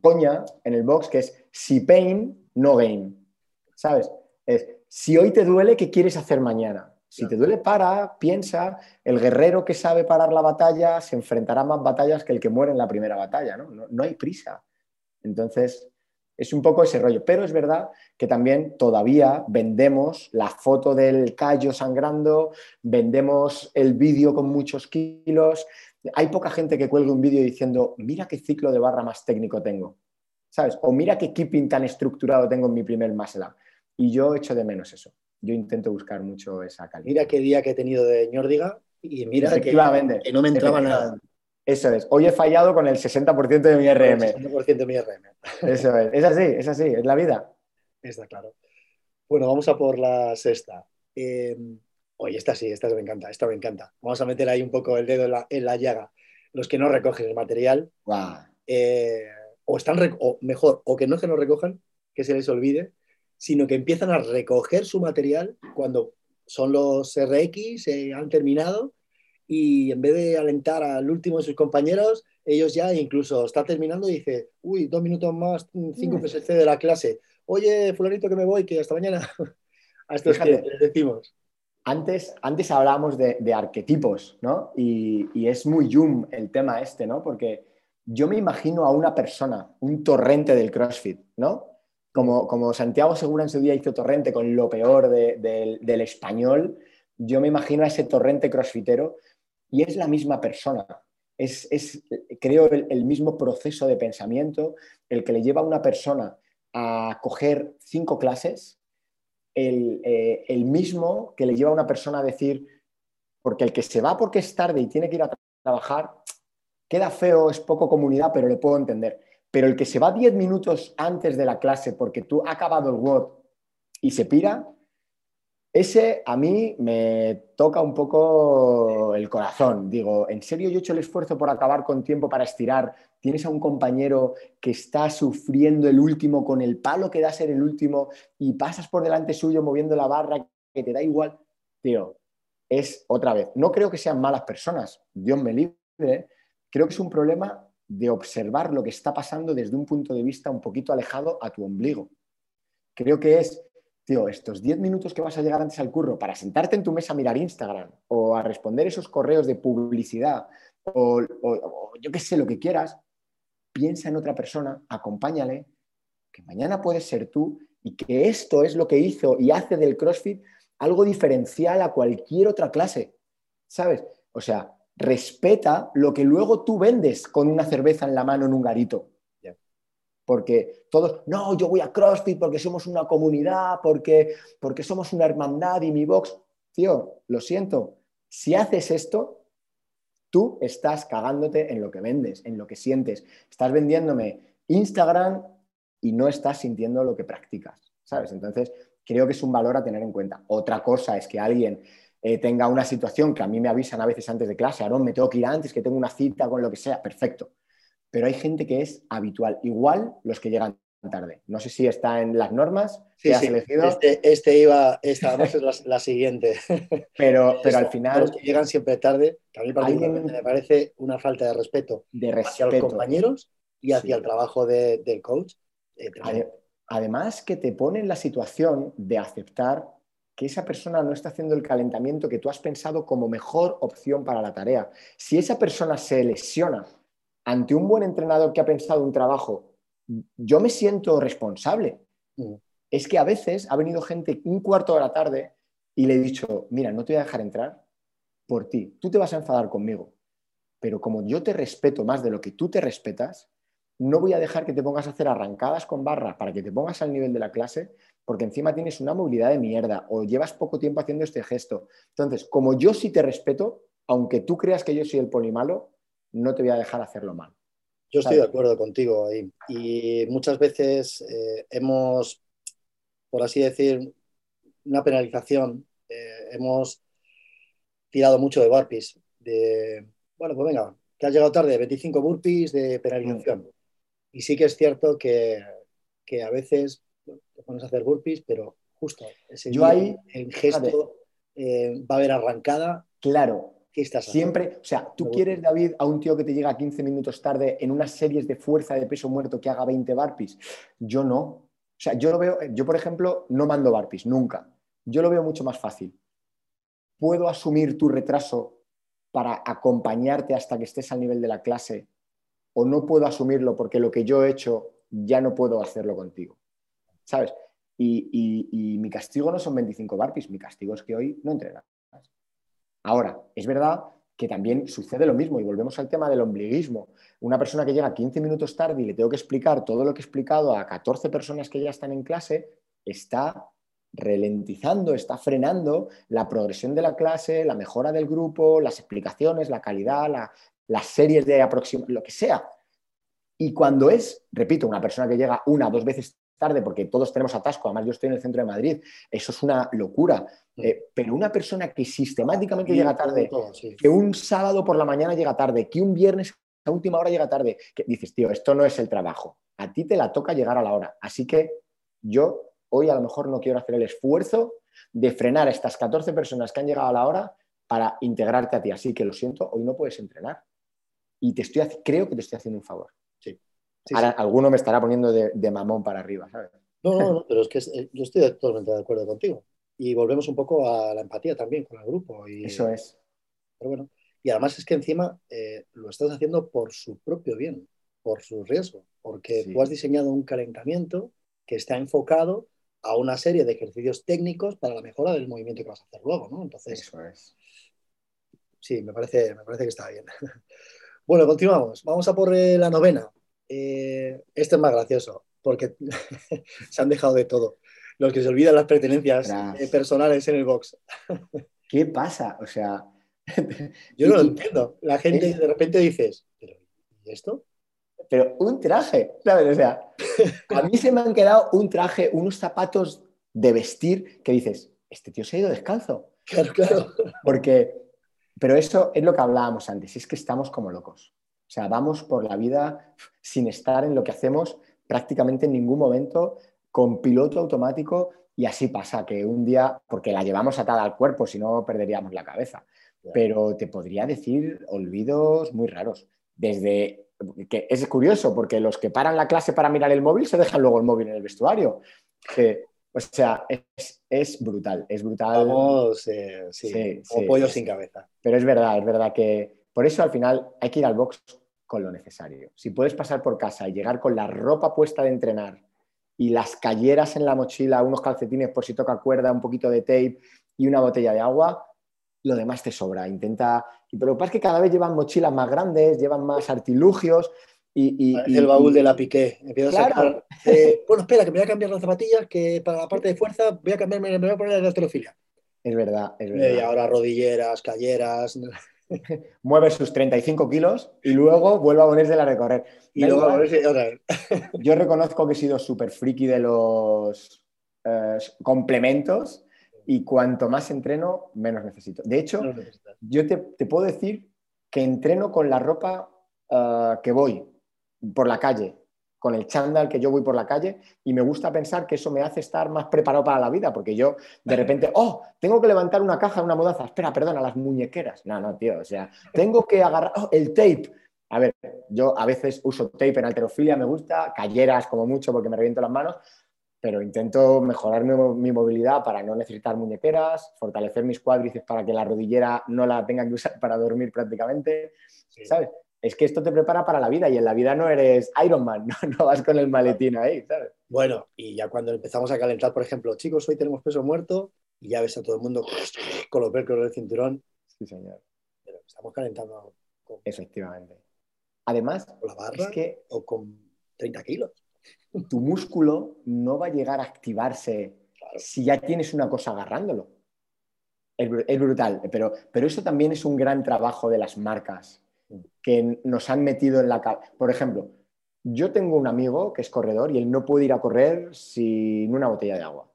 S2: coña en el box que es si pain, no gain. ¿Sabes? Es si hoy te duele, ¿qué quieres hacer mañana? Si te duele, para, piensa. El guerrero que sabe parar la batalla se enfrentará a más batallas que el que muere en la primera batalla, ¿no? No, no hay prisa. Entonces, es un poco ese rollo. Pero es verdad que también todavía vendemos la foto del callo sangrando, vendemos el vídeo con muchos kilos. Hay poca gente que cuelgue un vídeo diciendo, mira qué ciclo de barra más técnico tengo. ¿Sabes? O mira qué keeping tan estructurado tengo en mi primer muscle Y yo echo de menos eso. Yo intento buscar mucho esa calidad.
S1: Mira qué día que he tenido de ñórdiga y mira que,
S2: que
S1: no me entraba nada.
S2: Eso es. Hoy he fallado con el 60% de mi RM.
S1: El 60% de mi RM.
S2: Eso es. Es así, es así, es la vida.
S1: Está claro. Bueno, vamos a por la sexta. Eh, oye, esta sí, esta me encanta, esta me encanta. Vamos a meter ahí un poco el dedo en la, llaga. Los que no recogen el material, eh, o están, o mejor, o que no que no recojan, que se les olvide, sino que empiezan a recoger su material cuando son los RX, se han terminado y en vez de alentar al último de sus compañeros, ellos ya incluso está terminando y dice, uy, dos minutos más, cinco PSC mm. de la clase. Oye, fulanito que me voy, que hasta mañana. a estos que les decimos.
S2: Antes, antes hablábamos de, arquetipos, ¿no? Y, y, es muy Jung el tema este, ¿no? Porque yo me imagino a una persona, un torrente del CrossFit, ¿no? Como, como Santiago Segura en su día hizo torrente con lo peor del español, yo me imagino a ese torrente crossfitero y es la misma persona. Es, creo, el, mismo proceso de pensamiento el que le lleva a una persona a coger cinco clases, el, eh, el, mismo que le lleva a una persona a decir, porque el que se va porque es tarde y tiene que ir a trabajar, queda feo, es poco comunidad, pero le puedo entender. Pero el que se va diez minutos antes de la clase porque tú has acabado el Word y se pira, ese a mí me toca un poco el corazón. Digo, ¿en serio yo he hecho el esfuerzo por acabar con tiempo para estirar? Tienes a un compañero que está sufriendo el último con el palo que da ser el último y pasas por delante suyo moviendo la barra que te da igual. Tío, es otra vez. No creo que sean malas personas, Dios me libre. Creo que es un problema de observar lo que está pasando desde un punto de vista un poquito alejado a tu ombligo. Creo que es tío, estos 10 minutos que vas a llegar antes al curro para sentarte en tu mesa a mirar Instagram o a responder esos correos de publicidad o, yo qué sé, lo que quieras, piensa en otra persona, acompáñale, que mañana puedes ser tú y que esto es lo que hizo y hace del CrossFit algo diferencial a cualquier otra clase, ¿sabes? O sea, respeta lo que luego tú vendes con una cerveza en la mano en un garito porque todos, no, yo voy a CrossFit porque somos una comunidad, porque, porque somos una hermandad y mi box. Tío, lo siento, si haces esto, tú estás cagándote en lo que vendes, en lo que sientes. Estás vendiéndome Instagram y no estás sintiendo lo que practicas, ¿sabes? Entonces, creo que es un valor a tener en cuenta. Otra cosa es que alguien eh, tenga una situación que a mí me avisan a veces antes de clase, Aaron, me tengo que ir antes, que tengo una cita con lo que sea, perfecto pero hay gente que es habitual. Igual los que llegan tarde. No sé si está en las normas
S1: sí, has elegido. Este, este, iba, esta además es la, siguiente.
S2: Pero, pero al final.
S1: Los que llegan siempre tarde, a mí particularmente me parece una falta de respeto,
S2: de
S1: hacia los compañeros y hacia el trabajo del coach.
S2: Eh, además, que te pone en la situación de aceptar que esa persona no está haciendo el calentamiento que tú has pensado como mejor opción para la tarea. Si esa persona se lesiona ante un buen entrenador que ha pensado un trabajo, yo me siento responsable. Mm. Es que a veces ha venido gente un cuarto de la tarde y le he dicho, mira, no te voy a dejar entrar por ti, tú te vas a enfadar conmigo, pero como yo te respeto más de lo que tú te respetas, no voy a dejar que te pongas a hacer arrancadas con barra para que te pongas al nivel de la clase, porque encima tienes una movilidad de mierda o llevas poco tiempo haciendo este gesto. Entonces, como yo sí te respeto, aunque tú creas que yo soy el polimalo, no te voy a dejar hacerlo mal.
S1: Yo estoy de acuerdo contigo ahí. Y muchas veces eh, hemos, por así decir, una penalización, eh, hemos tirado mucho de burpees. De, bueno, pues venga, que has llegado tarde, 25 burpees de penalización. Mm. Y sí que es cierto que, a veces te pones a hacer burpees, pero justo ese Yo ahí, el gesto eh, va a haber arrancada.
S2: Claro, Siempre, o sea, tú quieres, David, a un tío que te llega 15 minutos tarde en unas series de fuerza de peso muerto que haga 20 barpees. Yo no. O sea, yo lo veo, yo por ejemplo, no mando barpees, nunca. Yo lo veo mucho más fácil. puedo asumir tu retraso para acompañarte hasta que estés al nivel de la clase o no puedo asumirlo porque lo que yo he hecho ya no puedo hacerlo contigo. ¿Sabes? Y, mi castigo no son 25 barpis, mi castigo es que hoy no entrenas. Ahora, es verdad que también sucede lo mismo y volvemos al tema del ombliguismo. Una persona que llega 15 minutos tarde y le tengo que explicar todo lo que he explicado a 14 personas que ya están en clase, está ralentizando, está frenando la progresión de la clase, la mejora del grupo, las explicaciones, la calidad, las series de aproximación, lo que sea. Y cuando es, repito, una persona que llega una o dos veces tarde, porque todos tenemos atasco, además yo estoy en el centro de Madrid, eso es una locura. Mm. Eh, pero una persona que sistemáticamente llega tarde, que un sábado por la mañana llega tarde, que un viernes a última hora llega tarde, que dices, tío, esto no es el trabajo, a ti te la toca llegar a la hora. Así que yo hoy a lo mejor no quiero hacer el esfuerzo de frenar a estas 14 personas que han llegado a la hora para integrarte a ti. Así que lo siento, hoy no puedes entrenar. Y te estoy, creo que te estoy haciendo un favor. Ahora alguno me estará poniendo de, mamón para arriba, ¿sabes?
S1: No, no, no, pero es que eh, yo estoy totalmente de acuerdo contigo. Y volvemos un poco a la empatía también con el grupo. Y,
S2: Eso es.
S1: Pero bueno, y además es que encima eh, lo estás haciendo por su propio bien, por su riesgo, porque tú has diseñado un calentamiento que está enfocado a una serie de ejercicios técnicos para la mejora del movimiento que vas a hacer luego, ¿no? Entonces,
S2: Eso es.
S1: Sí, me parece, me parece que está bien. Bueno, continuamos. Vamos a por eh, la novena. Eh, este es más gracioso, porque se han dejado de todo. Los que se olvidan las pertenencias eh, personales en el box.
S2: ¿Qué pasa? O sea.
S1: Yo no lo entiendo. La gente de repente dices, ¿pero y esto?
S2: Pero un traje, ¿sabes? O sea, a mí se me han quedado un traje, unos zapatos de vestir que dices, este tío se ha ido descalzo.
S1: Claro, claro.
S2: Porque, pero eso es lo que hablábamos antes, es que estamos como locos. O sea, vamos por la vida sin estar en lo que hacemos prácticamente en ningún momento, con piloto automático, y así pasa que un día, porque la llevamos atada al cuerpo, si no perderíamos la cabeza. Pero te podría decir olvidos muy raros. Desde que es curioso, porque los que paran la clase para mirar el móvil se dejan luego el móvil en el vestuario. o sea, es, brutal, es brutal.
S1: Vamos, eh, sí, pollo sin cabeza.
S2: Pero es verdad, es verdad que por eso al final hay que ir al box con lo necesario. Si puedes pasar por casa y llegar con la ropa puesta de entrenar y las calleras en la mochila, unos calcetines por si toca cuerda, un poquito de tape y una botella de agua, lo demás te sobra. Intenta. Pero lo que pasa es que cada vez llevan mochilas más grandes, llevan más artilugios. Y,
S1: el baúl de la piqué. bueno, espera, que me voy a cambiar las zapatillas, que para la parte de fuerza voy a cambiarme, me voy a poner la alterofilia.
S2: Es verdad, es verdad.
S1: Y ahora rodilleras, calleras.
S2: mueve sus 35 kilos y luego vuelve a ponerse a recorrer.
S1: Y luego
S2: Yo reconozco que he sido súper friki de los eh, complementos y cuanto más entreno, menos necesito. De hecho, yo te, puedo decir que entreno con la ropa eh, que voy por la calle con el chándal que yo voy por la calle y me gusta pensar que eso me hace estar más preparado para la vida, porque yo de repente, oh, tengo que levantar una caja, una mudaza, espera, perdona, las muñequeras. No, no, tío, o sea, tengo que agarrar oh, el tape. A ver, yo a veces uso tape en alterofilia, me gusta, calleras como mucho porque me reviento las manos, pero intento mejorar mi, movilidad para no necesitar muñequeras, fortalecer mis cuádriceps para que la rodillera no la tenga que usar para dormir prácticamente, ¿sabes? Es que esto te prepara para la vida y en la vida no eres Iron Man, no, vas con el maletín ahí, ¿sabes?
S1: Bueno, y ya cuando empezamos a calentar, por ejemplo, chicos, hoy tenemos peso muerto y ya ves a todo el mundo con los velcros del cinturón.
S2: Sí, señor.
S1: Pero estamos calentando.
S2: Efectivamente. Además,
S1: con la barra
S2: que
S1: o con 30 kilos.
S2: Tu músculo no va a llegar a activarse si ya tienes una cosa agarrándolo. Es, brutal, pero, pero eso también es un gran trabajo de las marcas que nos han metido en la cabeza. Por ejemplo, yo tengo un amigo que es corredor y él no puede ir a correr sin una botella de agua.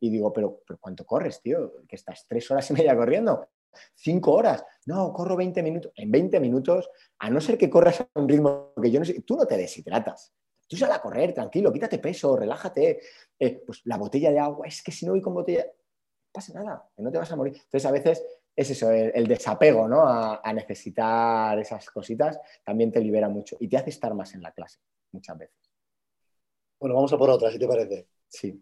S2: Y digo, pero, pero ¿cuánto corres, tío? Que estás tres horas y media corriendo. Cinco horas. No, corro 20 minutos. En 20 minutos, a no ser que corras a un ritmo que yo no sé, tú no te deshidratas. Tú sal a correr, tranquilo, quítate peso, relájate. Eh, pues la botella de agua, es que si no voy con botella, no pasa nada, que no te vas a morir. Entonces, a veces es eso, el, desapego ¿no? a, necesitar esas cositas también te libera mucho y te hace estar más en la clase muchas veces.
S1: Bueno, vamos a por otra, si te parece.
S2: Sí.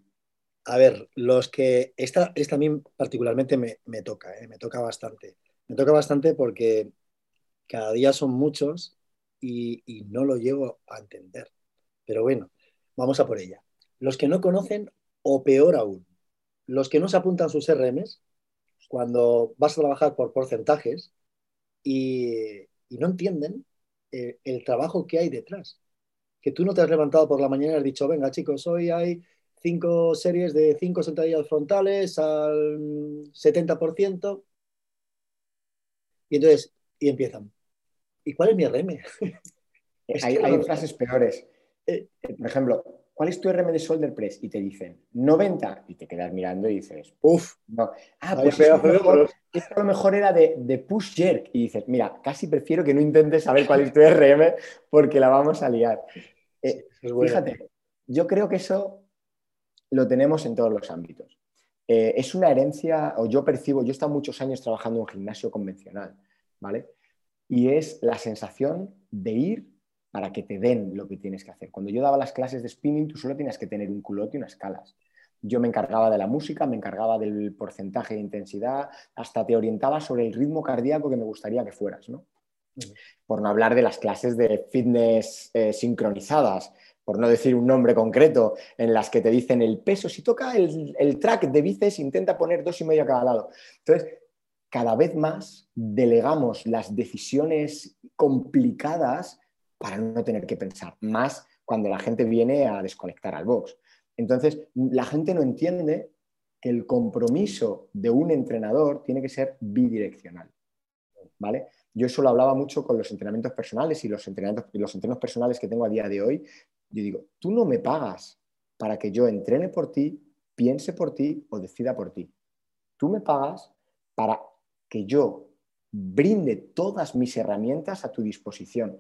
S1: A ver, los que. Esta, esta a mí particularmente me, toca, ¿eh? me toca bastante. Me toca bastante porque cada día son muchos y, y no lo llevo a entender. Pero bueno, vamos a por ella. Los que no conocen, o peor aún, los que no se apuntan sus RMs cuando vas a trabajar por porcentajes y, y no entienden eh, el trabajo que hay detrás. Que tú no te has levantado por la mañana y has dicho, venga chicos, hoy hay cinco series de cinco sentadillas frontales al 70%. Y entonces, y empiezan. ¿Y cuál es mi RM?
S2: hay, hay frases peores. Eh, por ejemplo, ¿cuál es tu RM de shoulder press? Y te dicen 90 y te quedas mirando y dices, uff, no. Ah, pues esto, a lo mejor era de, push jerk y dices, mira, casi prefiero que no intentes saber cuál es tu RM porque la vamos a liar. Eh, fíjate, yo creo que eso lo tenemos en todos los ámbitos. Eh, es una herencia, o yo percibo, yo he estado muchos años trabajando en un gimnasio convencional, ¿vale? Y es la sensación de ir para que te den lo que tienes que hacer. Cuando yo daba las clases de spinning, tú solo tienes que tener un culote y unas calas. Yo me encargaba de la música, me encargaba del porcentaje de intensidad, hasta te orientaba sobre el ritmo cardíaco que me gustaría que fueras, ¿no? Por no hablar de las clases de fitness eh, sincronizadas, por no decir un nombre concreto, en las que te dicen el peso, si toca el, el track de bíceps, intenta poner dos y medio a cada lado. Entonces, cada vez más delegamos las decisiones complicadas para no tener que pensar, más cuando la gente viene a desconectar al box. Entonces, la gente no entiende que el compromiso de un entrenador tiene que ser bidireccional. ¿Vale? Yo eso lo hablaba mucho con los entrenamientos personales y los entrenamientos, los entrenos personales que tengo a día de hoy. Yo digo, tú no me pagas para que yo entrene por ti, piense por ti o decida por ti. Tú me pagas para que yo brinde todas mis herramientas a tu disposición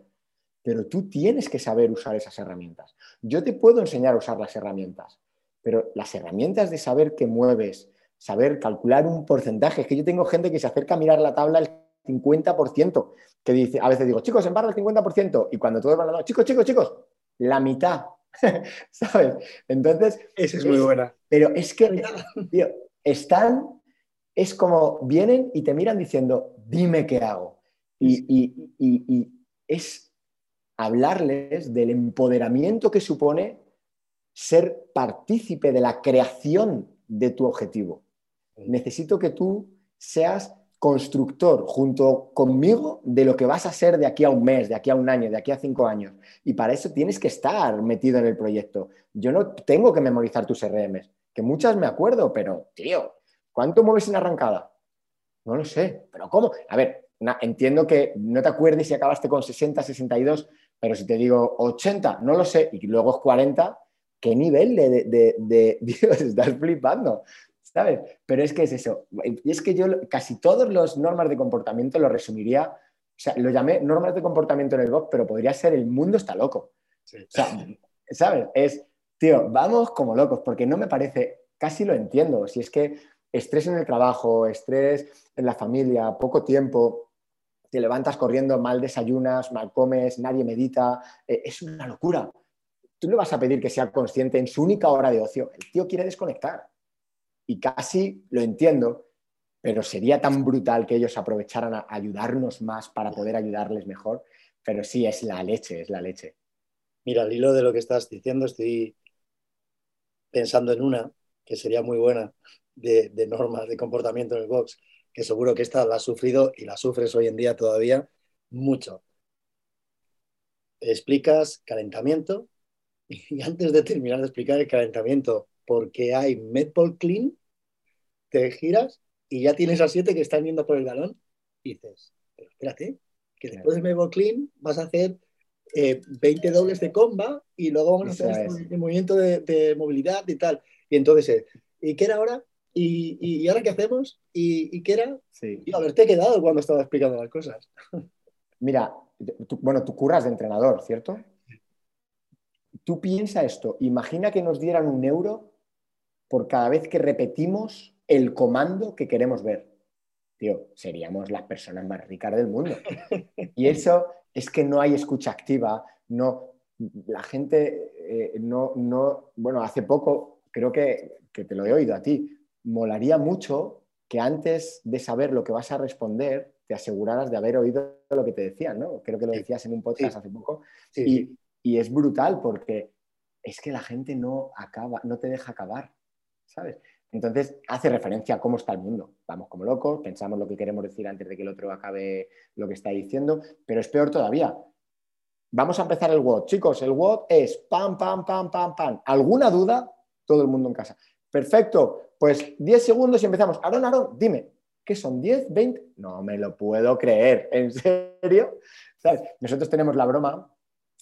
S2: pero tú tienes que saber usar esas herramientas. Yo te puedo enseñar a usar las herramientas, pero las herramientas de saber qué mueves, saber calcular un porcentaje, es que yo tengo gente que se acerca a mirar la tabla el 50%, que dice, a veces digo, chicos, en barra el 50%, y cuando todos van a chicos, chicos, chicos, la mitad, ¿sabes? Entonces...
S1: Esa es, muy buena.
S2: Pero es que, tío, están, es como, vienen y te miran diciendo, dime qué hago. y es hablarles del empoderamiento que supone ser partícipe de la creación de tu objetivo. Necesito que tú seas constructor junto conmigo de lo que vas a ser de aquí a un mes, de aquí a un año, de aquí a cinco años. Y para eso tienes que estar metido en el proyecto. Yo no tengo que memorizar tus RMs, que muchas me acuerdo, pero, tío, ¿cuánto mueves en arrancada? No lo sé, pero ¿cómo? A ver, entiendo que no te acuerdes si acabaste con 60, 62, pero si te digo 80, no lo sé, y luego es 40, ¿qué nivel de, Dios estás flipando? ¿Sabes? Pero es que es eso. Y es que yo casi todos los normas de comportamiento lo resumiría, o sea, lo llamé normas de comportamiento en el box, pero podría ser el mundo está loco. O sea, ¿sabes? Es, tío, vamos como locos, porque no me parece, casi lo entiendo, si es que estrés en el trabajo, estrés en la familia, poco tiempo, te levantas corriendo, mal desayunas, mal comes, nadie medita, eh, es una locura. Tú le vas a pedir que sea consciente en su única hora de ocio. El tío quiere desconectar. Y casi lo entiendo, pero sería tan brutal que ellos aprovecharan a ayudarnos más para poder ayudarles mejor. Pero sí, es la leche, es la leche.
S1: Mira, al hilo de lo que estás diciendo, estoy pensando en una que sería muy buena de, de normas de comportamiento en el box que seguro que esta la has sufrido y la sufres hoy en día todavía mucho. Explicas calentamiento y antes de terminar de explicar el calentamiento, porque hay Medball Clean, te giras y ya tienes a siete que están yendo por el galón y dices, pero espérate, que después del Medball Clean vas a hacer 20 eh, dobles de comba y luego vamos a hacer este movimiento de, movilidad y tal. Y entonces, ¿y qué era ahora? ¿Y, ahora qué hacemos? ¿Y, qué era? Sí. Y haberte quedado cuando estaba explicando las cosas.
S2: Mira, bueno, tú curas de entrenador, ¿cierto? Tú piensa esto, imagina que nos dieran un euro por cada vez que repetimos el comando que queremos ver. Tío, seríamos las personas más ricas del mundo. Y eso es que no hay escucha activa, no, la gente eh, no, no, bueno, hace poco creo que, que te lo he oído a ti, molaría mucho que antes de saber lo que vas a responder, te aseguraras de haber oído lo que te decían, ¿no? Creo que lo decías en un podcast hace poco. y, y, es brutal porque es que la gente no acaba, no te deja acabar, ¿sabes? Entonces hace referencia a cómo está el mundo. Vamos como locos, pensamos lo que queremos decir antes de que el otro acabe lo que está diciendo, pero es peor todavía. Vamos a empezar el WOD. Chicos, el WOD es pam, pam, pam, pam, pam. ¿Alguna duda? Todo el mundo en casa. Perfecto, pues 10 segundos y empezamos. Aaron, Aaron, dime, ¿qué son 10, 20? No me lo puedo creer, ¿en serio? Nosotros tenemos la broma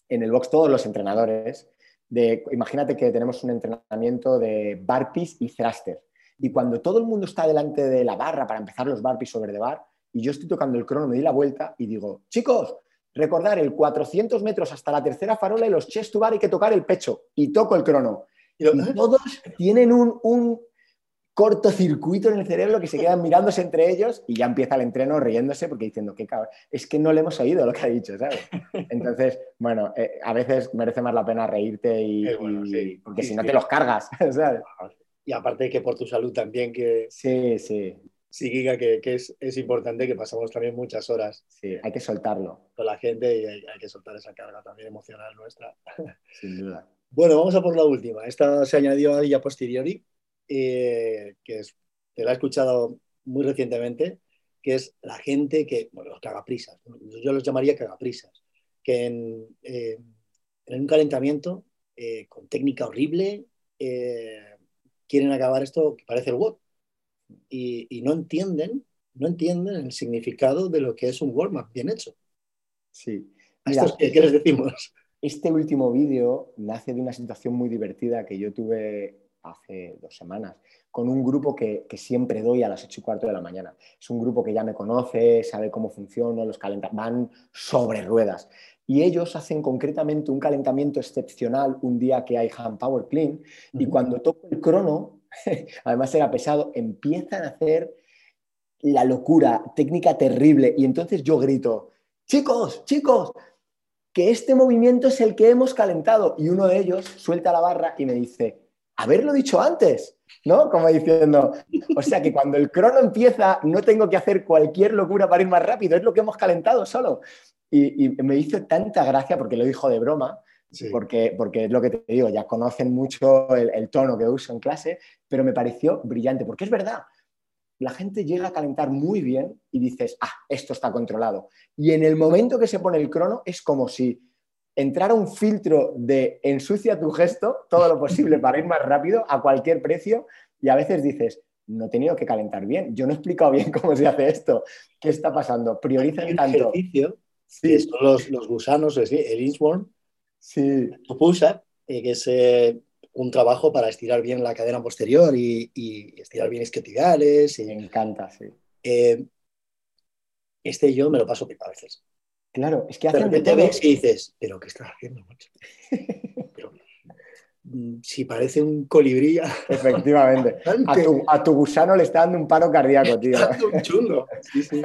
S2: en el box, todos los entrenadores, de, imagínate que tenemos un entrenamiento de barpees y thruster. Y cuando todo el mundo está delante de la barra para empezar los barpees sobre de bar, y yo estoy tocando el crono, me di la vuelta y digo, chicos, recordar el 400 metros hasta la tercera farola y los chest to bar hay que tocar el pecho. Y toco el crono. Y todos tienen un, cortocircuito en el cerebro que se quedan mirándose entre ellos y ya empieza el entreno riéndose porque diciendo, qué cabrón, es que no le hemos oído lo que ha dicho, ¿sabes? Entonces, bueno, eh, a veces merece más la pena reírte y, porque si no te los cargas, ¿sabes?
S1: Y aparte que por tu salud también, que...
S2: Sí, sí.
S1: Sí, que, que es, es, importante que pasamos también muchas horas.
S2: Sí, hay que soltarlo.
S1: Con la gente y hay, hay que soltar esa carga también emocional nuestra.
S2: Sin duda.
S1: Bueno, vamos a por la última. Esta se añadió ahí a posteriori, eh, que es, te la he escuchado muy recientemente, que es la gente que, bueno, los cagaprisas, yo los llamaría cagaprisas, que en, eh, en un calentamiento eh, con técnica horrible quieren acabar esto que parece el WOD y, y, no entienden, no entienden el significado de lo que es un warm-up bien hecho.
S2: Sí.
S1: qué les decimos?
S2: Este último vídeo nace de una situación muy divertida que yo tuve hace dos semanas con un grupo que, siempre doy a las ocho y cuarto de la mañana. Es un grupo que ya me conoce, sabe cómo funciona, los calentamientos van sobre ruedas. Y ellos hacen concretamente un calentamiento excepcional un día que hay Hand Power Clean y cuando toco el crono, además era pesado, empiezan a hacer la locura, técnica terrible. Y entonces yo grito, chicos, chicos, que este movimiento es el que hemos calentado. Y uno de ellos suelta la barra y me dice, haberlo dicho antes, ¿no? Como diciendo, o sea que cuando el crono empieza no tengo que hacer cualquier locura para ir más rápido, es lo que hemos calentado solo. Y, me hizo tanta gracia porque lo dijo de broma, porque, porque es lo que te digo, ya conocen mucho el, el tono que uso en clase, pero me pareció brillante, porque es verdad, la gente llega a calentar muy bien y dices, ah, esto está controlado. Y en el momento que se pone el crono es como si entrara un filtro de ensucia tu gesto todo lo posible para ir más rápido a cualquier precio y a veces dices, no he tenido que calentar bien, yo no he explicado bien cómo se hace esto, ¿qué está pasando? Priorizan tanto.
S1: Ejercicio, sí. son los, gusanos, el inchworm,
S2: sí.
S1: tu push-up, eh, que es eh, un trabajo para estirar bien la cadena posterior y, estirar bien isquiotibiales.
S2: Me encanta, sí.
S1: Eh, este yo me lo paso pipa a veces.
S2: Claro, es que hacen
S1: de te ves y dices, ¿pero qué estás haciendo, macho? Mm, si parece un colibrí.
S2: Efectivamente. A tu, gusano le está dando un paro cardíaco, tío.
S1: Está un chulo. Sí, sí.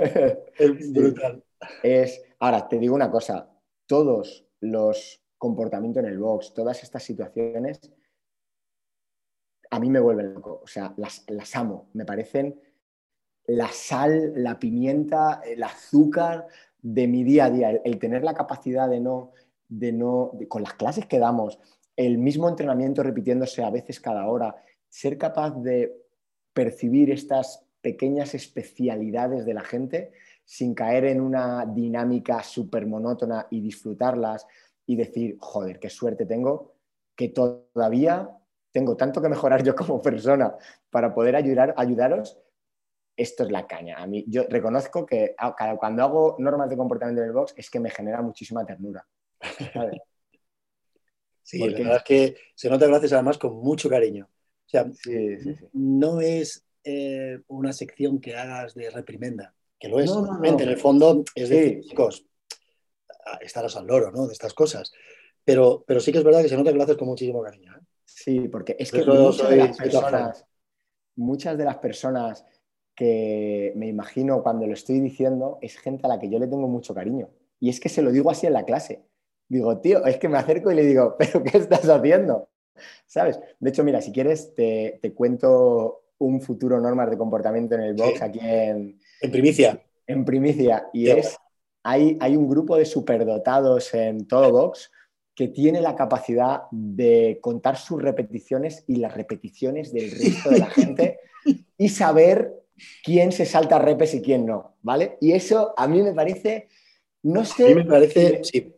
S1: Es brutal.
S2: Es, ahora, te digo una cosa. Todos los comportamientos en el box, todas estas situaciones a mí me vuelven loco. O sea, las, amo. Me parecen la sal, la pimienta, el azúcar de mi día a día. El, tener la capacidad de no, de no, con las clases que damos, el mismo entrenamiento repitiéndose a veces cada hora, ser capaz de percibir estas pequeñas especialidades de la gente sin caer en una dinámica súper monótona y disfrutarlas y decir, joder, qué suerte tengo que todavía tengo tanto que mejorar yo como persona para poder ayudar, ayudaros, esto es la caña. A mí, yo reconozco que ah, cuando hago normas de comportamiento en el box es que me genera muchísima ternura.
S1: Sí, la verdad es que se nota gracias además con mucho cariño. O sea, no es eh, una sección que hagas de reprimenda, que lo es. en el fondo es decir, chicos, estarás al loro, ¿no? De estas cosas. Pero, pero sí que es verdad que se nota que lo haces con muchísimo cariño. ¿eh?
S2: Sí, porque es que muchas de, las personas, muchas de las personas que me imagino cuando lo estoy diciendo es gente a la que yo le tengo mucho cariño. Y es que se lo digo así en la clase. Digo, tío, es que me acerco y le digo, ¿pero qué estás haciendo? ¿Sabes? De hecho, mira, si quieres, te, cuento un futuro normas de comportamiento en el box aquí en...
S1: En primicia.
S2: En primicia. Y es, hay, hay un grupo de superdotados en todo box que tiene la capacidad de contar sus repeticiones y las repeticiones del resto de la gente y saber quién se salta repes y quién no, ¿vale? Y eso a mí me parece, no sé...
S1: A mí me parece, sí.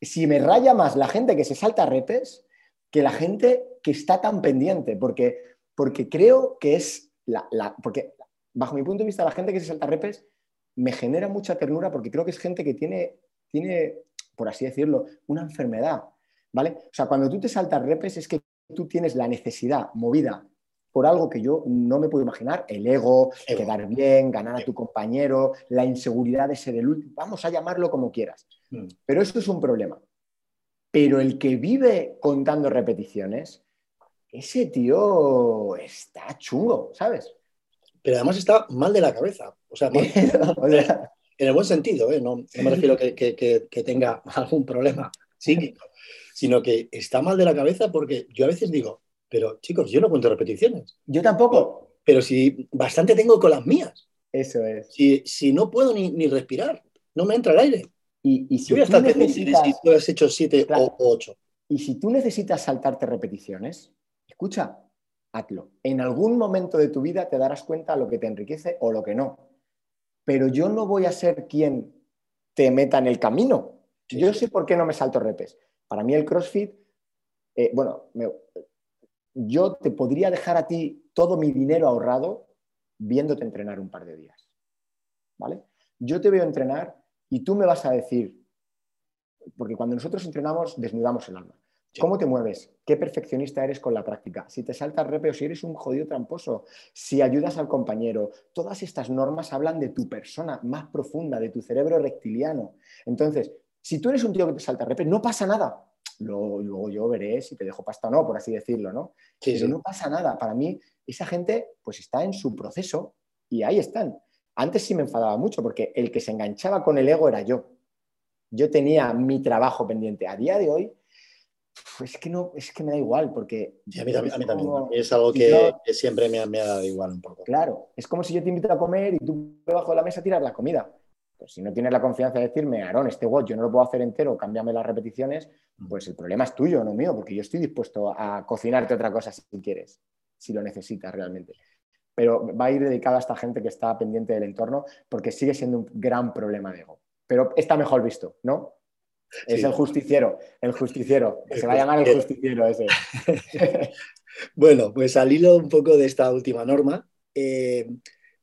S2: Si me raya más la gente que se salta repes que la gente que está tan pendiente, porque, porque creo que es la, la, Porque bajo mi punto de vista la gente que se salta repes me genera mucha ternura porque creo que es gente que tiene, tiene por así decirlo, una enfermedad, ¿vale? O sea, cuando tú te saltas repes es que tú tienes la necesidad movida por algo que yo no me puedo imaginar, el ego, quedar bien, ganar a tu compañero, la inseguridad de ser el último, vamos a llamarlo como quieras. Mm. Pero esto es un problema. Pero el que vive contando repeticiones, ese tío está chungo, ¿sabes?
S1: Pero además está mal de la cabeza. O sea, en el buen sentido, ¿eh? no, me refiero que, que, tenga algún problema psíquico, sino que está mal de la cabeza porque yo a veces digo, pero chicos, yo no cuento repeticiones.
S2: Yo tampoco.
S1: Pero si bastante tengo con las mías.
S2: Eso es.
S1: Si, si no puedo ni, ni, respirar, no me entra el aire.
S2: Y, y si
S1: yo voy a necesitas... si tú has hecho siete o ocho.
S2: Y si tú necesitas saltarte repeticiones, escucha, hazlo. En algún momento de tu vida te darás cuenta lo que te enriquece o lo que no pero yo no voy a ser quien te meta en el camino. Yo sé por qué no me salto repes. Para mí el CrossFit, eh, bueno, yo te podría dejar a ti todo mi dinero ahorrado viéndote entrenar un par de días. ¿Vale? Yo te veo entrenar y tú me vas a decir, porque cuando nosotros entrenamos desnudamos el alma. ¿Cómo te mueves? ¿Qué perfeccionista eres con la práctica? Si te saltas repe o si eres un jodido tramposo, si ayudas al compañero. Todas estas normas hablan de tu persona más profunda, de tu cerebro reptiliano. Entonces, si tú eres un tío que te salta repe, no pasa nada. Luego, yo veré si te dejo pasta o no, por así decirlo, ¿no? Pero no pasa nada. Para mí, esa gente pues está en su proceso y ahí están. Antes sí me enfadaba mucho porque el que se enganchaba con el ego era yo. Yo tenía mi trabajo pendiente. A día de hoy pues es que no, es que me da igual, porque.
S1: a mí, también. Es algo que, siempre me, me, ha dado igual un poco.
S2: Claro, es como si yo te invito a comer y tú debajo de la mesa tiras la comida. Pues si no tienes la confianza de decirme, Aarón, este watch yo no lo puedo hacer entero, cámbiame las repeticiones, pues el problema es tuyo, no mío, porque yo estoy dispuesto a cocinarte otra cosa si quieres, si lo necesitas realmente. Pero va a ir dedicado a esta gente que está pendiente del entorno, porque sigue siendo un gran problema de ego. Pero está mejor visto, ¿no? Es el justiciero, el justiciero. Se va a llamar el justiciero ese.
S1: bueno, pues al hilo un poco de esta última norma, eh,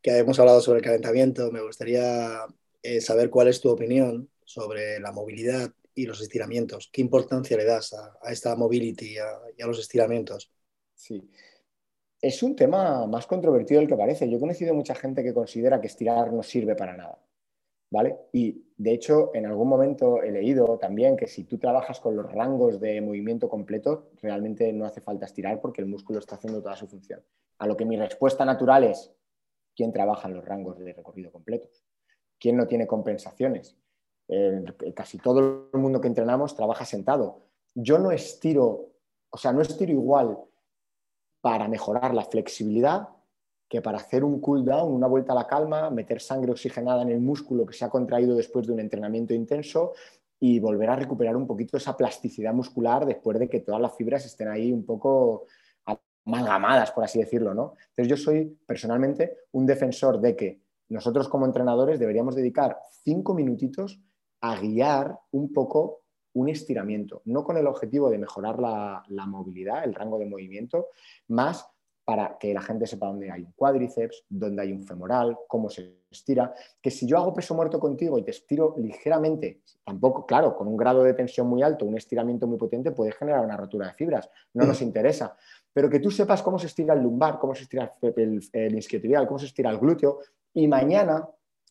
S1: que hemos hablado sobre el calentamiento, me gustaría eh, saber cuál es tu opinión sobre la movilidad y los estiramientos. ¿Qué importancia le das a, esta mobility y a los estiramientos?
S2: Sí. Es un tema más controvertido del que parece. Yo he conocido mucha gente que considera que estirar no sirve para nada. ¿vale? Y de hecho, en algún momento he leído también que si tú trabajas con los rangos de movimiento completo, realmente no hace falta estirar porque el músculo está haciendo toda su función. A lo que mi respuesta natural es, ¿quién trabaja en los rangos de recorrido completos? ¿Quién no tiene compensaciones? casi todo el mundo que entrenamos trabaja sentado. Yo no estiro, o sea, no estiro igual para mejorar la flexibilidad que para hacer un cool down, una vuelta a la calma, meter sangre oxigenada en el músculo que se ha contraído después de un entrenamiento intenso y volver a recuperar un poquito esa plasticidad muscular después de que todas las fibras estén ahí un poco amalgamadas, por así decirlo, ¿no? Entonces yo soy personalmente un defensor de que nosotros como entrenadores deberíamos dedicar cinco minutitos a guiar un poco un estiramiento, no con el objetivo de mejorar la, la movilidad, el rango de movimiento, más para que la gente sepa dónde hay un cuádriceps, dónde hay un femoral, cómo se estira. Que si yo hago peso muerto contigo y te estiro ligeramente, tampoco, claro, con un grado de tensión muy alto, un estiramiento muy potente puede generar una rotura de fibras. No nos mm. interesa. Pero que tú sepas cómo se estira el lumbar, cómo se estira el, el isquiotibial, cómo se estira el glúteo. Y mañana,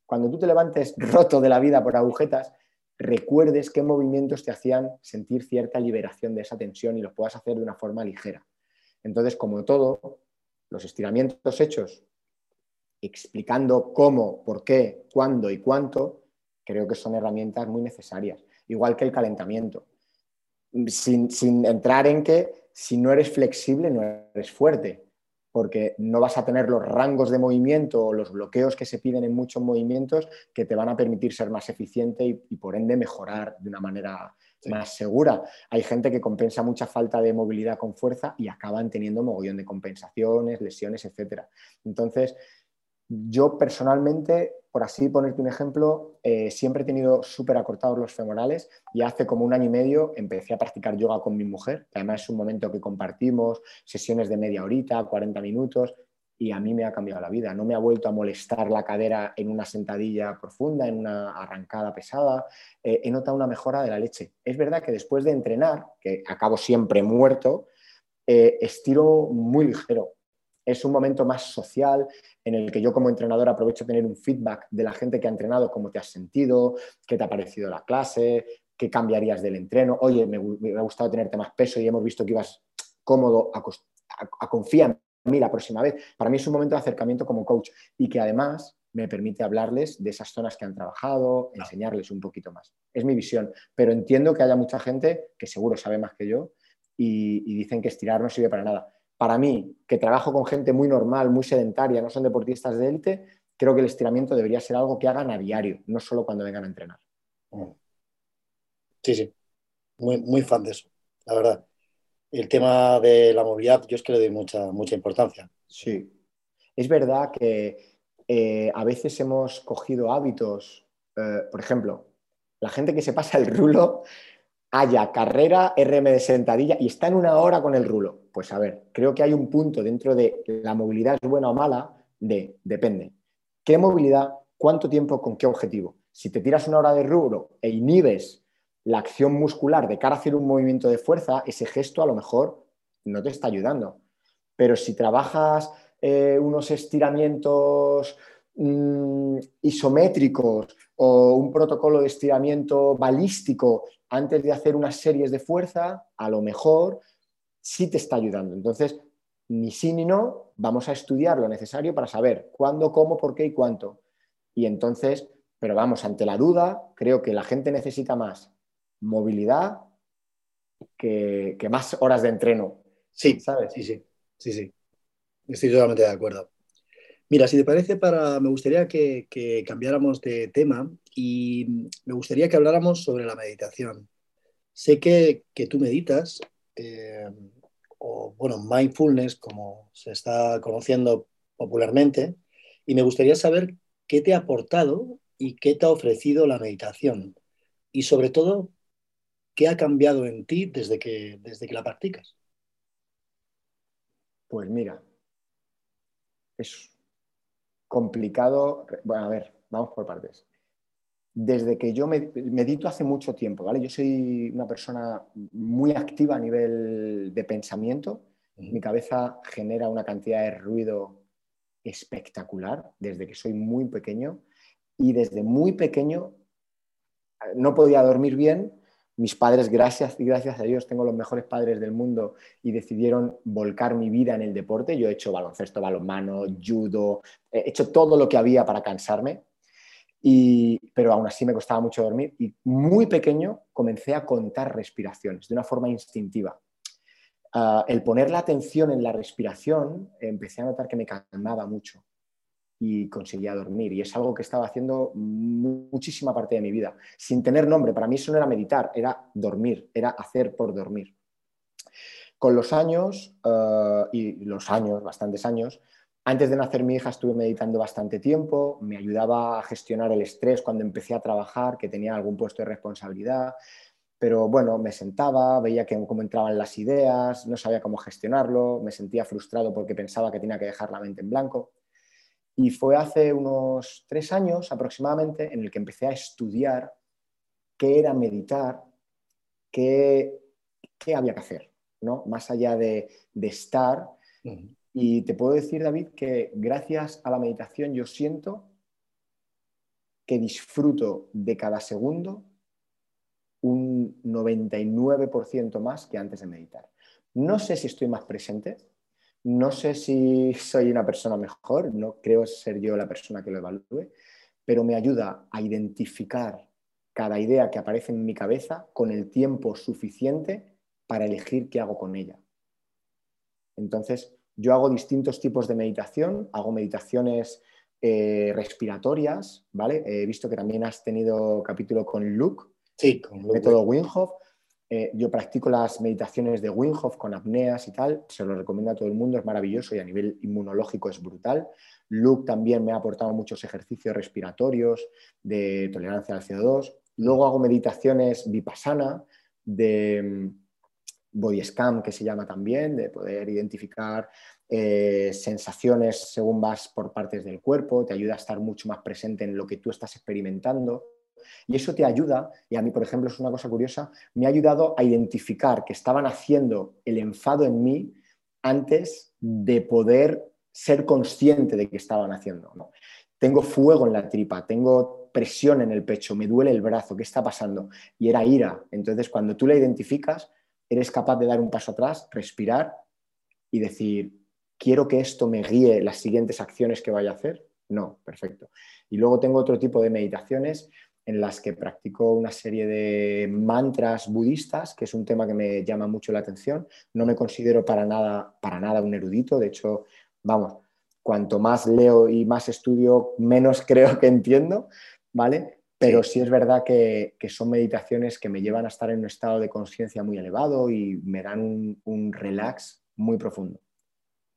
S2: cuando tú te levantes roto de la vida por agujetas, recuerdes qué movimientos te hacían sentir cierta liberación de esa tensión y los puedas hacer de una forma ligera. Entonces, como todo, los estiramientos hechos explicando cómo, por qué, cuándo y cuánto, creo que son herramientas muy necesarias, igual que el calentamiento. sin, entrar en que si no eres flexible no eres fuerte porque no vas a tener los rangos de movimiento o los bloqueos que se piden en muchos movimientos que te van a permitir ser más eficiente y, por ende mejorar de una manera más segura. Hay gente que compensa mucha falta de movilidad con fuerza y acaban teniendo mogollón de compensaciones, lesiones, etc. Entonces, yo personalmente, por así ponerte un ejemplo, eh, siempre he tenido súper acortados los femorales y hace como un año y medio empecé a practicar yoga con mi mujer, que además es un momento que compartimos, sesiones de media horita, 40 minutos, y a mí me ha cambiado la vida. No me ha vuelto a molestar la cadera en una sentadilla profunda, en una arrancada pesada. Eh, he notado una mejora de la leche. Es verdad que después de entrenar, que acabo siempre muerto, eh, estiro muy ligero es un momento más social en el que yo como entrenador aprovecho tener un feedback de la gente que ha entrenado, cómo te has sentido, qué te ha parecido la clase, qué cambiarías del entreno. Oye, me, ha gustado tenerte más peso y hemos visto que ibas cómodo, a, a, confía en mí la próxima vez. Para mí es un momento de acercamiento como coach y que además me permite hablarles de esas zonas que han trabajado, enseñarles un poquito más. Es mi visión, pero entiendo que haya mucha gente que seguro sabe más que yo y, y dicen que estirar no sirve para nada para mí, que trabajo con gente muy normal, muy sedentaria, no son deportistas de élite, creo que el estiramiento debería ser algo que hagan a diario, no solo cuando vengan a entrenar. Mm.
S1: Sí, sí, muy, muy fan de eso, la verdad. El tema de la movilidad, yo es que le doy mucha, mucha importancia.
S2: Sí, es verdad que eh, a veces hemos cogido hábitos, eh, por ejemplo, la gente que se pasa el rulo haya carrera, RM de sentadilla y está en una hora con el rulo. Pues a ver, creo que hay un punto dentro de la movilidad es buena o mala de depende. ¿Qué movilidad? ¿Cuánto tiempo? ¿Con qué objetivo? Si te tiras una hora de rulo e inhibes la acción muscular de cara a hacer un movimiento de fuerza, ese gesto a lo mejor no te está ayudando. Pero si trabajas eh, unos estiramientos mm, isométricos o un protocolo de estiramiento balístico antes de hacer unas series de fuerza, a lo mejor sí te está ayudando. Entonces, ni sí ni no, vamos a estudiar lo necesario para saber cuándo, cómo, por qué y cuánto. Y entonces, pero vamos, ante la duda, creo que la gente necesita más movilidad que, más horas de entreno.
S1: Sí, ¿sabes? Sí, sí, sí, sí. Estoy totalmente de acuerdo. Mira, si te parece, para, me gustaría que, cambiáramos de tema y me gustaría que habláramos sobre la meditación. Sé que, tú meditas, eh, o bueno, mindfulness, como se está conociendo popularmente, y me gustaría saber qué te ha aportado y qué te ha ofrecido la meditación. Y sobre todo, qué ha cambiado en ti desde que, desde que la practicas.
S2: Pues mira, es complicado. Bueno, a ver, vamos por partes. Desde que yo medito hace mucho tiempo, ¿vale? Yo soy una persona muy activa a nivel de pensamiento. Mi cabeza genera una cantidad de ruido espectacular desde que soy muy pequeño y desde muy pequeño no podía dormir bien mis padres, gracias y gracias a Dios, tengo los mejores padres del mundo y decidieron volcar mi vida en el deporte. Yo he hecho baloncesto, balonmano, judo, he hecho todo lo que había para cansarme, y, pero aún así me costaba mucho dormir. Y muy pequeño comencé a contar respiraciones de una forma instintiva. Ah, el poner la atención en la respiración, empecé a notar que me calmaba mucho y conseguía dormir. Y es algo que estaba haciendo muchísima parte de mi vida, sin tener nombre. Para mí eso no era meditar, era dormir, era hacer por dormir. Con los años, eh, y los años, bastantes años, antes de nacer mi hija estuve meditando bastante tiempo, me ayudaba a gestionar el estrés cuando empecé a trabajar, que tenía algún puesto de responsabilidad, pero bueno, me sentaba, veía que, cómo entraban las ideas, no sabía cómo gestionarlo, me sentía frustrado porque pensaba que tenía que dejar la mente en blanco. Y fue hace unos tres años aproximadamente en el que empecé a estudiar qué era meditar, qué, había que hacer, ¿no? más allá de, estar. Y te puedo decir, David, que gracias a la meditación yo siento que disfruto de cada segundo un 99% más que antes de meditar. No sé si estoy más presente, no sé si soy una persona mejor, no creo ser yo la persona que lo evalúe, pero me ayuda a identificar cada idea que aparece en mi cabeza con el tiempo suficiente para elegir qué hago con ella. Entonces, yo hago distintos tipos de meditación, hago meditaciones eh, respiratorias, ¿vale? He visto que también has tenido capítulo con Luke,
S1: sí, con
S2: el método Wim Hof. Eh, yo practico las meditaciones de Wim con apneas y tal, se lo recomiendo a todo el mundo, es maravilloso y a nivel inmunológico es brutal. Luke también me ha aportado muchos ejercicios respiratorios de tolerancia al CO2. Luego hago meditaciones vipassana de mm, body scan, que se llama también, de poder identificar eh, sensaciones según vas por partes del cuerpo, te ayuda a estar mucho más presente en lo que tú estás experimentando. Y eso te ayuda, y a mí, por ejemplo, es una cosa curiosa, me ha ayudado a identificar que estaban haciendo el enfado en mí antes de poder ser consciente de que estaban haciendo. Tengo fuego en la tripa, tengo presión en el pecho, me duele el brazo, ¿qué está pasando? Y era ira. Entonces, cuando tú la identificas, eres capaz de dar un paso atrás, respirar y decir, quiero que esto me guíe las siguientes acciones que vaya a hacer. No, perfecto. Y luego tengo otro tipo de meditaciones en las que practico una serie de mantras budistas, que es un tema que me llama mucho la atención. No me considero para nada, para nada un erudito, de hecho, vamos, cuanto más leo y más estudio, menos creo que entiendo, ¿vale? Pero sí, es verdad que, son meditaciones que me llevan a estar en un estado de conciencia muy elevado y me dan un, relax muy profundo.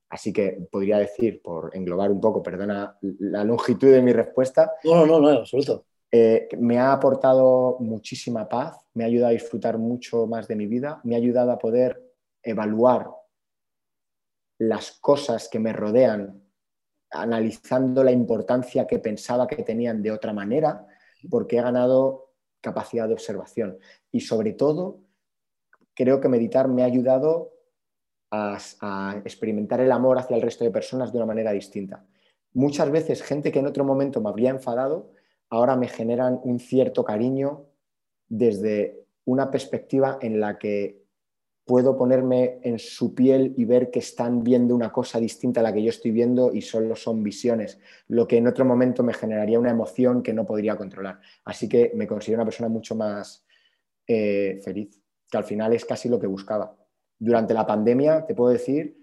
S2: Así que podría decir, por englobar un poco, perdona la longitud de mi respuesta.
S1: No, no, no, no absoluto.
S2: Eh, me ha aportado muchísima paz, me ha ayudado a disfrutar mucho más de mi vida, me ha ayudado a poder evaluar las cosas que me rodean, analizando la importancia que pensaba que tenían de otra manera porque he ganado capacidad de observación. Y sobre todo, creo que meditar me ha ayudado a, experimentar el amor hacia el resto de personas de una manera distinta. Muchas veces gente que en otro momento me habría enfadado, ahora me generan un cierto cariño desde una perspectiva en la que puedo ponerme en su piel y ver que están viendo una cosa distinta a la que yo estoy viendo y solo son visiones, lo que en otro momento me generaría una emoción que no podría controlar. Así que me considero una persona mucho más eh, feliz, que al final es casi lo que buscaba. Durante la pandemia, te puedo decir,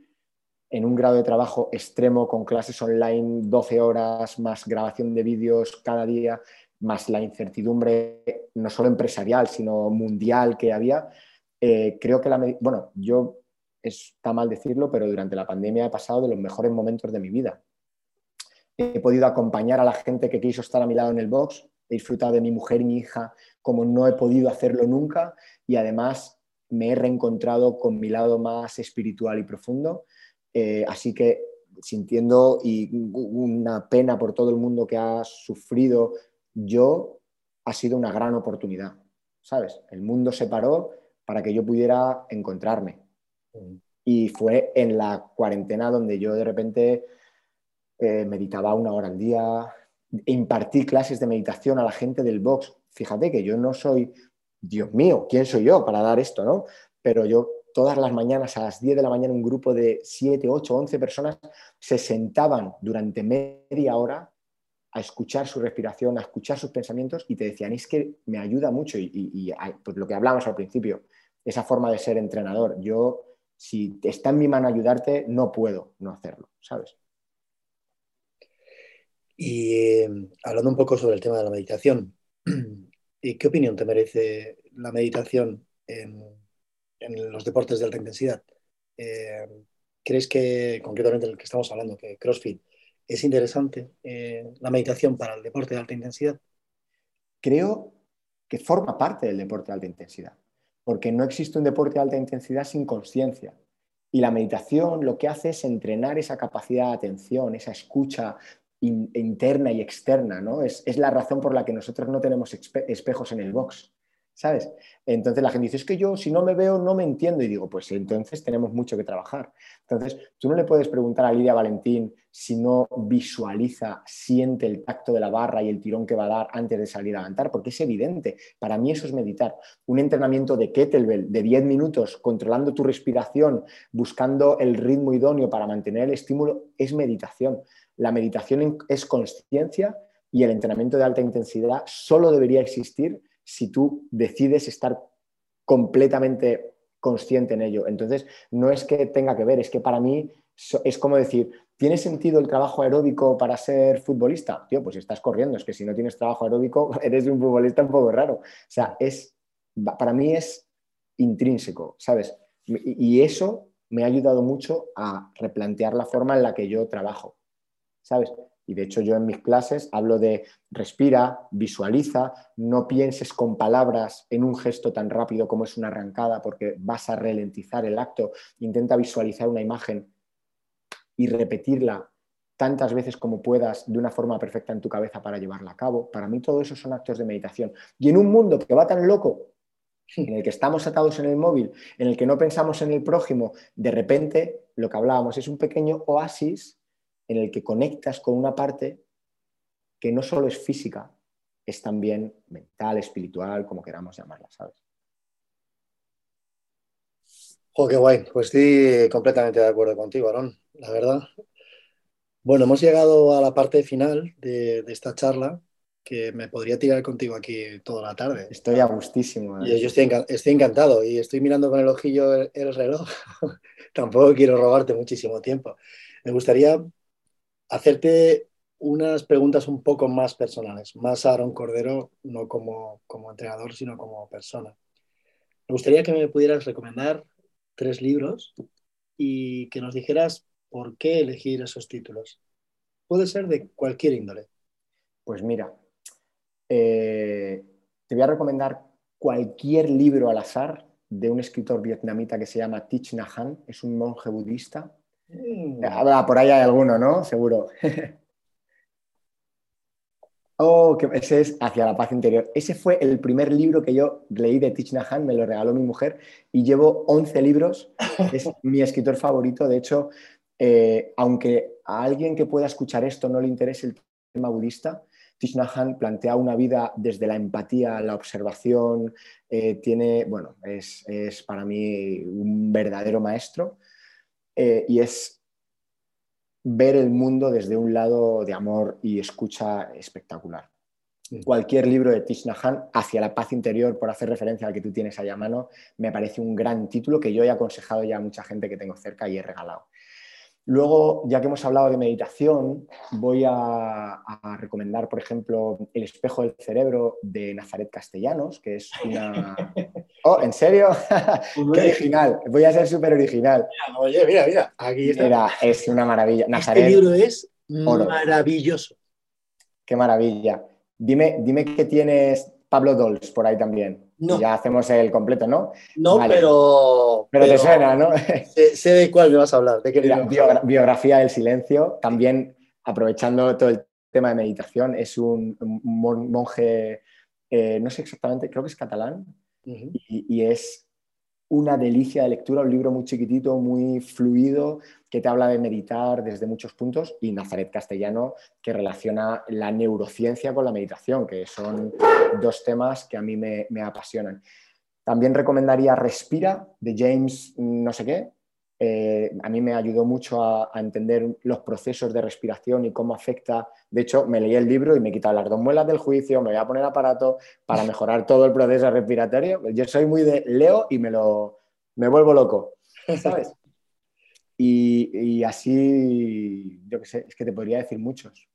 S2: en un grado de trabajo extremo con clases online, 12 horas, más grabación de vídeos cada día, más la incertidumbre no solo empresarial, sino mundial que había, eh, creo que la... Bueno, yo está mal decirlo, pero durante la pandemia he pasado de los mejores momentos de mi vida. He podido acompañar a la gente que quiso estar a mi lado en el box, he disfrutado de mi mujer y mi hija como no he podido hacerlo nunca y además me he reencontrado con mi lado más espiritual y profundo. Eh, así que sintiendo y una pena por todo el mundo que ha sufrido, yo ha sido una gran oportunidad, ¿sabes? El mundo se paró para que yo pudiera encontrarme. Mm. Y fue en la cuarentena donde yo de repente eh, meditaba una hora al día, impartí clases de meditación a la gente del box. Fíjate que yo no soy, Dios mío, ¿quién soy yo para dar esto? ¿no? Pero yo todas las mañanas a las 10 de la mañana un grupo de 7, 8, 11 personas se sentaban durante media hora a escuchar su respiración, a escuchar sus pensamientos y te decían, es que me ayuda mucho y, pues lo que hablamos al principio, esa forma de ser entrenador. Yo, si está en mi mano ayudarte, no puedo no hacerlo, ¿sabes?
S1: Y em, hablando un poco sobre el tema de la meditación, ¿y qué opinión te merece la meditación los deportes de alta intensidad? Em, ¿Crees que, concretamente el que estamos hablando, que CrossFit, es interesante eh, la meditación para el deporte de alta intensidad?
S2: Creo que forma parte del deporte de alta intensidad porque no existe un deporte de alta intensidad sin conciencia. Y la meditación lo que hace es entrenar esa capacidad de atención, esa escucha interna y externa. ¿no? Es, la razón por la que nosotros no tenemos espejos en el box. ¿Sabes? Entonces la gente dice, es que yo si no me veo no me entiendo y digo, pues entonces tenemos mucho que trabajar. Entonces tú no le puedes preguntar a Lidia Valentín si no visualiza, siente el tacto de la barra y el tirón que va a dar antes de salir a levantar, porque es evidente. Para mí eso es meditar. Un entrenamiento de kettlebell de 10 minutos, controlando tu respiración, buscando el ritmo idóneo para mantener el estímulo, es meditación. La meditación es conciencia y el entrenamiento de alta intensidad solo debería existir si tú decides estar completamente consciente en ello. Entonces, no es que tenga que ver, es que para mí es como decir, ¿tiene sentido el trabajo aeróbico para ser futbolista? Tío, pues estás corriendo, es que si no tienes trabajo aeróbico, eres un futbolista un poco raro. O sea, es, para mí es intrínseco, ¿sabes? Y eso me ha ayudado mucho a replantear la forma en la que yo trabajo, ¿sabes? Y de hecho yo en mis clases hablo de respira, visualiza, no pienses con palabras en un gesto tan rápido como es una arrancada porque vas a ralentizar el acto, intenta visualizar una imagen y repetirla tantas veces como puedas de una forma perfecta en tu cabeza para llevarla a cabo. Para mí todo eso son actos de meditación. Y en un mundo que va tan loco, en el que estamos atados en el móvil, en el que no pensamos en el prójimo, de repente lo que hablábamos es un pequeño oasis en el que conectas con una parte que no solo es física, es también mental, espiritual, como queramos llamarla, ¿sabes?
S1: Oh, qué guay. Pues estoy completamente de acuerdo contigo, Aaron, la verdad. Bueno, hemos llegado a la parte final de, esta charla, que me podría tirar contigo aquí toda la tarde.
S2: Estoy a gustísimo.
S1: ¿eh? Yo, estoy, encantado y estoy mirando con el ojillo el, reloj. Tampoco quiero robarte muchísimo tiempo. Me gustaría hacerte unas preguntas un poco más personales, más a Aaron Cordero, no como, como entrenador, sino como persona. Me gustaría que me pudieras recomendar tres libros y que nos dijeras por qué elegir esos títulos. Puede ser de cualquier índole.
S2: Pues mira, eh, te voy a recomendar cualquier libro al azar de un escritor vietnamita que se llama Thich Nhat Hanh, es un monje budista. Mm. Ah, por ahí hay alguno, ¿no? Seguro. oh, que ese es Hacia la paz interior. Ese fue el primer libro que yo leí de Thich Nhat Hanh, me lo regaló mi mujer y llevo 11 libros. Es mi escritor favorito. De hecho, eh, aunque a alguien que pueda escuchar esto no le interese el tema budista, Thich plantea una vida desde la empatía, la observación, eh, tiene, bueno, es, para mí un verdadero maestro eh, y es ver el mundo desde un lado de amor y escucha espectacular. Mm. Cualquier libro de Thich hacia la paz interior, por hacer referencia al que tú tienes ahí a mano, me parece un gran título que yo he aconsejado ya a mucha gente que tengo cerca y he regalado. Luego, ya que hemos hablado de meditación, voy a, recomendar, por ejemplo, El espejo del cerebro de Nazaret Castellanos, que es una... Oh, ¿en serio? ¡Qué original! Voy a ser súper original.
S1: Oye, mira, mira, aquí está.
S2: es una maravilla.
S1: Este Nazaret, este libro es maravilloso.
S2: Qué maravilla. Dime, dime que tienes Pablo Dols por ahí también. Ya hacemos el completo, ¿no?
S1: No, pero,
S2: pero, te suena, ¿no?
S1: Sé, de cuál me vas a hablar. ¿De qué
S2: biografía del silencio. También aprovechando todo el tema de meditación, es un, monje, eh, no sé exactamente, creo que es catalán, y, es una delicia de lectura, un libro muy chiquitito, muy fluido, que te habla de meditar desde muchos puntos, y Nazaret Castellano, que relaciona la neurociencia con la meditación, que son dos temas que a mí me, apasionan. También recomendaría Respira, de James no sé qué. Eh, a mí me ayudó mucho a, entender los procesos de respiración y cómo afecta. De hecho, me leí el libro y me he quitado las dos muelas del juicio, me voy a poner aparato para mejorar todo el proceso respiratorio. Yo soy muy de leo y me lo me vuelvo loco, ¿sabes? Y, así, yo qué sé, es que te podría decir muchos.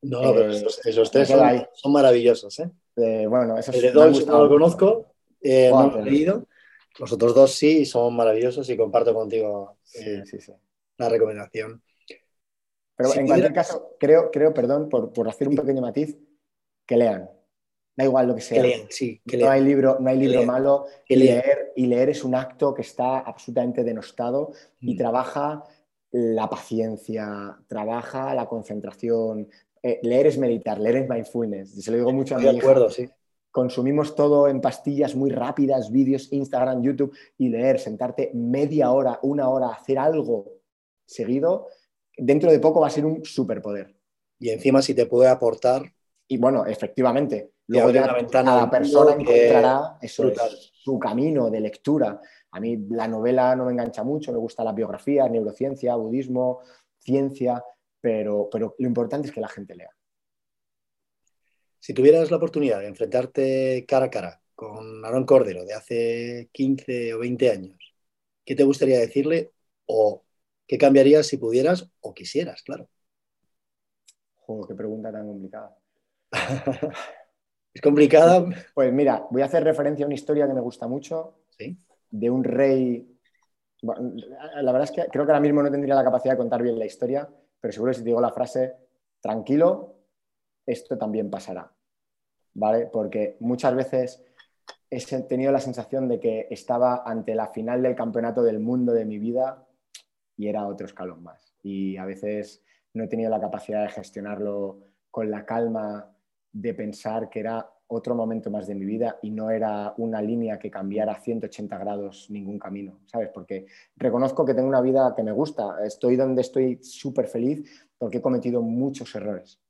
S1: No, pero eh, esos, tres son, maravillosos. ¿eh?
S2: eh bueno, esos
S1: El de no lo conozco, eh, no lo he leído. Los otros dos sí, son maravillosos y comparto contigo la recomendación.
S2: Pero en cualquier caso, creo, creo perdón, por, por hacer un pequeño matiz, que lean. Da igual lo que sea.
S1: sí,
S2: no, Hay libro, no hay libro malo. y leer, y leer es un acto que está absolutamente denostado y mm. trabaja la paciencia, trabaja la concentración. Eh, leer es meditar, leer es mindfulness. Se lo digo mucho a mi
S1: De acuerdo, sí.
S2: Consumimos todo en pastillas muy rápidas, vídeos, Instagram, YouTube, y leer, sentarte media hora, una hora, hacer algo seguido, dentro de poco va a ser un superpoder.
S1: Y encima si te puede aportar.
S2: Y bueno, efectivamente, Luego ya cada persona encontrará eso su camino de lectura. A mí la novela no me engancha mucho, me gusta la biografía, neurociencia, budismo, ciencia, pero, pero lo importante es que la gente lea.
S1: Si tuvieras la oportunidad de enfrentarte cara a cara con Aaron Cordero de hace 15 o 20 años, ¿qué te gustaría decirle o qué cambiarías si pudieras o quisieras, claro?
S2: Joder, qué pregunta tan complicada.
S1: ¿Es complicada?
S2: Pues mira, voy a hacer referencia a una historia que me gusta mucho
S1: ¿Sí?
S2: de un rey. La verdad es que creo que ahora mismo no tendría la capacidad de contar bien la historia, pero seguro que si te digo la frase, tranquilo, esto también pasará. ¿Vale? Porque muchas veces he tenido la sensación de que estaba ante la final del campeonato del mundo de mi vida y era otro escalón más. Y a veces no he tenido la capacidad de gestionarlo con la calma de pensar que era otro momento más de mi vida y no era una línea que cambiara 180 grados ningún camino, ¿sabes? Porque reconozco que tengo una vida que me gusta, estoy donde estoy súper feliz porque he cometido muchos errores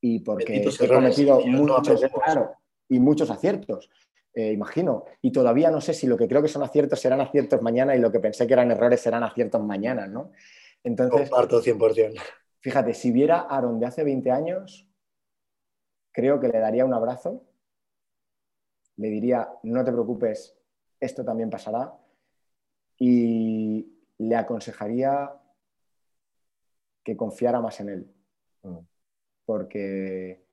S2: y porque he cometido muchos, claro, y muchos aciertos. Eh, imagino, y todavía no sé si lo que creo que son aciertos serán aciertos mañana y lo que pensé que eran errores serán aciertos mañana, ¿no?
S1: Entonces, Comparto 100%.
S2: Fíjate, si viera a Aaron de hace 20 años, creo que le daría un abrazo, le diría, no te preocupes, esto también pasará, y le aconsejaría que confiara más en él, mm. Porque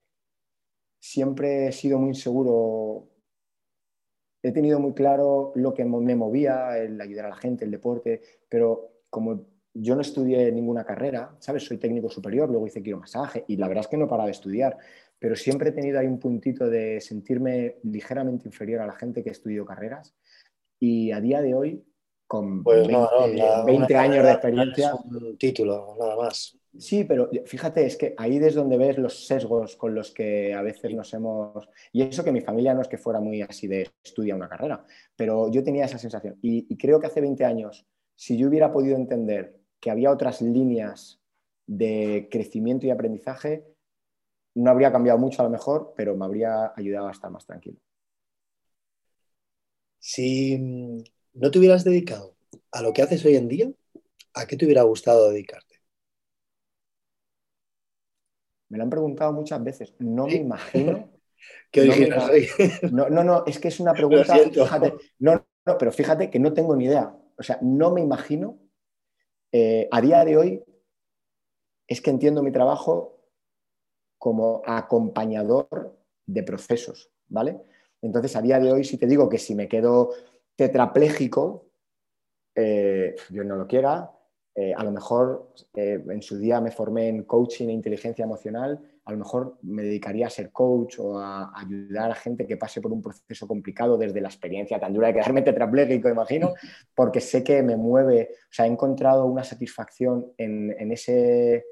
S2: siempre he sido muy inseguro, he tenido muy claro lo que me movía, el ayudar a la gente, el deporte, pero como yo no estudié ninguna carrera, ¿sabes? Soy técnico superior, luego hice quiromasaje y la verdad es que no paraba de estudiar, pero siempre he tenido ahí un puntito de sentirme ligeramente inferior a la gente que estudió carreras y a día de hoy, con 20, pues años de experiencia...
S1: un título, nada más.
S2: Sí, pero fíjate, es que ahí es donde ves los sesgos con los que a veces nos hemos... Y eso que mi familia no es que fuera muy así de estudia una carrera, pero yo tenía esa sensación. Y, y creo que hace 20 años, si yo hubiera podido entender que había otras líneas de crecimiento y aprendizaje, no habría cambiado mucho a lo mejor, pero me habría ayudado a estar más tranquilo.
S1: Si no te hubieras dedicado a lo que haces hoy en día, ¿a qué te hubiera gustado dedicarte?
S2: Me lo han preguntado muchas veces. No me imagino.
S1: ¿Qué
S2: no, no, no, es que es una pregunta. no, no, pero fíjate que no tengo ni idea. O sea, no me imagino eh, a día de hoy es que entiendo mi trabajo como acompañador de procesos, ¿vale? Entonces, a día de hoy, si te digo que si me quedo tetrapléjico, eh, yo no lo quiera, eh, a lo mejor en su día me formé en coaching e inteligencia emocional a lo mejor me dedicaría a ser coach o a ayudar a gente que pase por un proceso complicado desde la experiencia tan dura de quedarme tetrapléjico, imagino, porque sé que me mueve, o sea, he encontrado una satisfacción en, ese,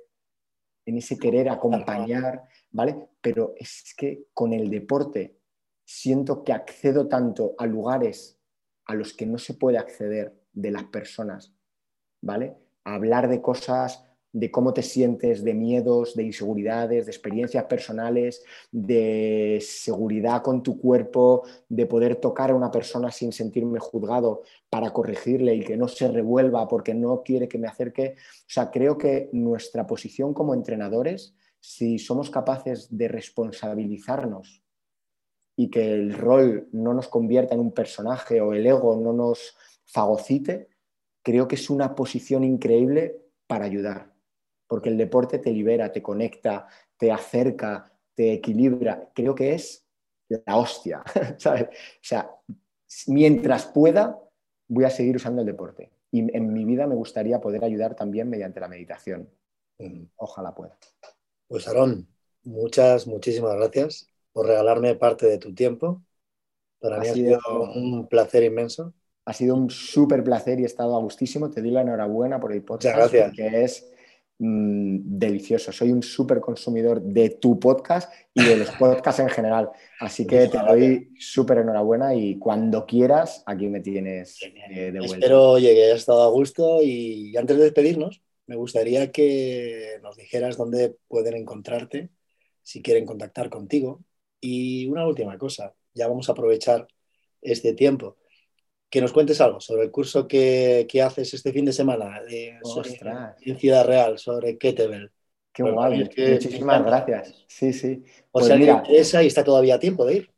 S2: en ese querer acompañar, ¿vale? Pero es que con el deporte siento que accedo tanto a lugares a los que no se puede acceder de las personas, ¿vale? Hablar de cosas de cómo te sientes, de miedos, de inseguridades, de experiencias personales, de seguridad con tu cuerpo, de poder tocar a una persona sin sentirme juzgado para corregirle y que no se revuelva porque no quiere que me acerque. O sea, creo que nuestra posición como entrenadores, si somos capaces de responsabilizarnos y que el rol no nos convierta en un personaje o el ego no nos fagocite, creo que es una posición increíble para ayudar porque el deporte te libera, te conecta, te acerca, te equilibra. Creo que es la hostia, ¿sabes? O sea, mientras pueda, voy a seguir usando el deporte. Y en mi vida me gustaría poder ayudar también mediante la meditación. Ojalá pueda.
S1: Pues Aarón, muchas, muchísimas gracias por regalarme parte de tu tiempo. Para mí ha sido un placer inmenso.
S2: Ha sido un súper placer y he estado a gustísimo. Te doy la enhorabuena por el podcast.
S1: Muchas gracias.
S2: Porque es Mm, delicioso. Soy un súper consumidor de tu podcast y de los podcasts en general. Así que te doy súper enhorabuena y cuando quieras, aquí me tienes eh, de vuelta.
S1: Espero oye, que hayas estado a gusto y antes de despedirnos, me gustaría que nos dijeras dónde pueden encontrarte si quieren contactar contigo. Y una última cosa, ya vamos a aprovechar este tiempo que nos cuentes algo sobre el curso que, haces este fin de semana en Ciudad Real, sobre Kettlebell.
S2: Qué guay. Muchísimas gracias. Sí, sí.
S1: O pues sea, mira, esa y está todavía a tiempo de ir.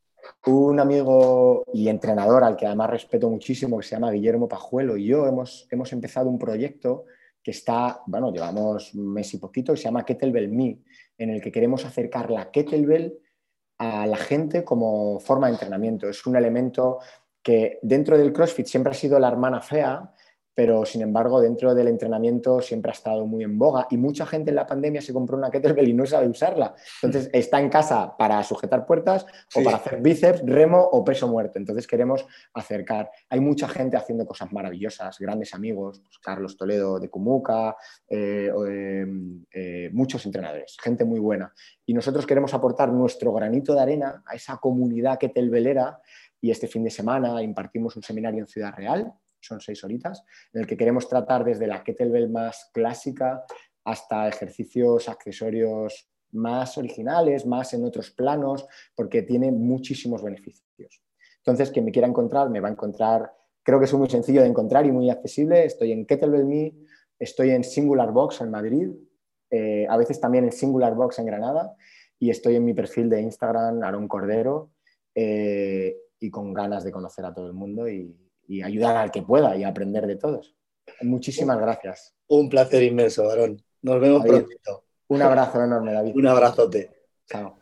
S2: Un amigo y entrenador al que además respeto muchísimo, que se llama Guillermo Pajuelo, y yo hemos, hemos empezado un proyecto que está, bueno, llevamos un mes y poquito, que se llama Kettlebell Me, en el que queremos acercar la kettlebell a la gente como forma de entrenamiento. Es un elemento que dentro del CrossFit siempre ha sido la hermana fea, pero sin embargo dentro del entrenamiento siempre ha estado muy en boga y mucha gente en la pandemia se compró una kettlebell y no sabe usarla. Entonces está en casa para sujetar puertas o para hacer bíceps, remo o peso muerto. Entonces queremos acercar. Hay mucha gente haciendo cosas maravillosas, grandes amigos, pues Carlos Toledo de Cumuca, eh, em, eh, muchos entrenadores, gente muy buena. Y nosotros queremos aportar nuestro granito de arena a esa comunidad kettlebellera y este fin de semana impartimos un seminario en Ciudad Real son seis horitas, en el que queremos tratar desde la kettlebell más clásica hasta ejercicios accesorios más originales, más en otros planos, porque tiene muchísimos beneficios. Entonces, quien me quiera encontrar, me va a encontrar, creo que es muy sencillo de encontrar y muy accesible. Estoy en Kettlebell Me, estoy en Singular Box en Madrid, eh, a veces también en Singular Box en Granada, y estoy en mi perfil de Instagram, Aaron Cordero, eh, y con ganas de conocer a todo el mundo y, y ayudar al que pueda y aprender de todos. Muchísimas gracias.
S1: Un placer inmenso, Varón. Nos vemos pronto.
S2: Un abrazo enorme, David.
S1: Un abrazote.
S2: Chao.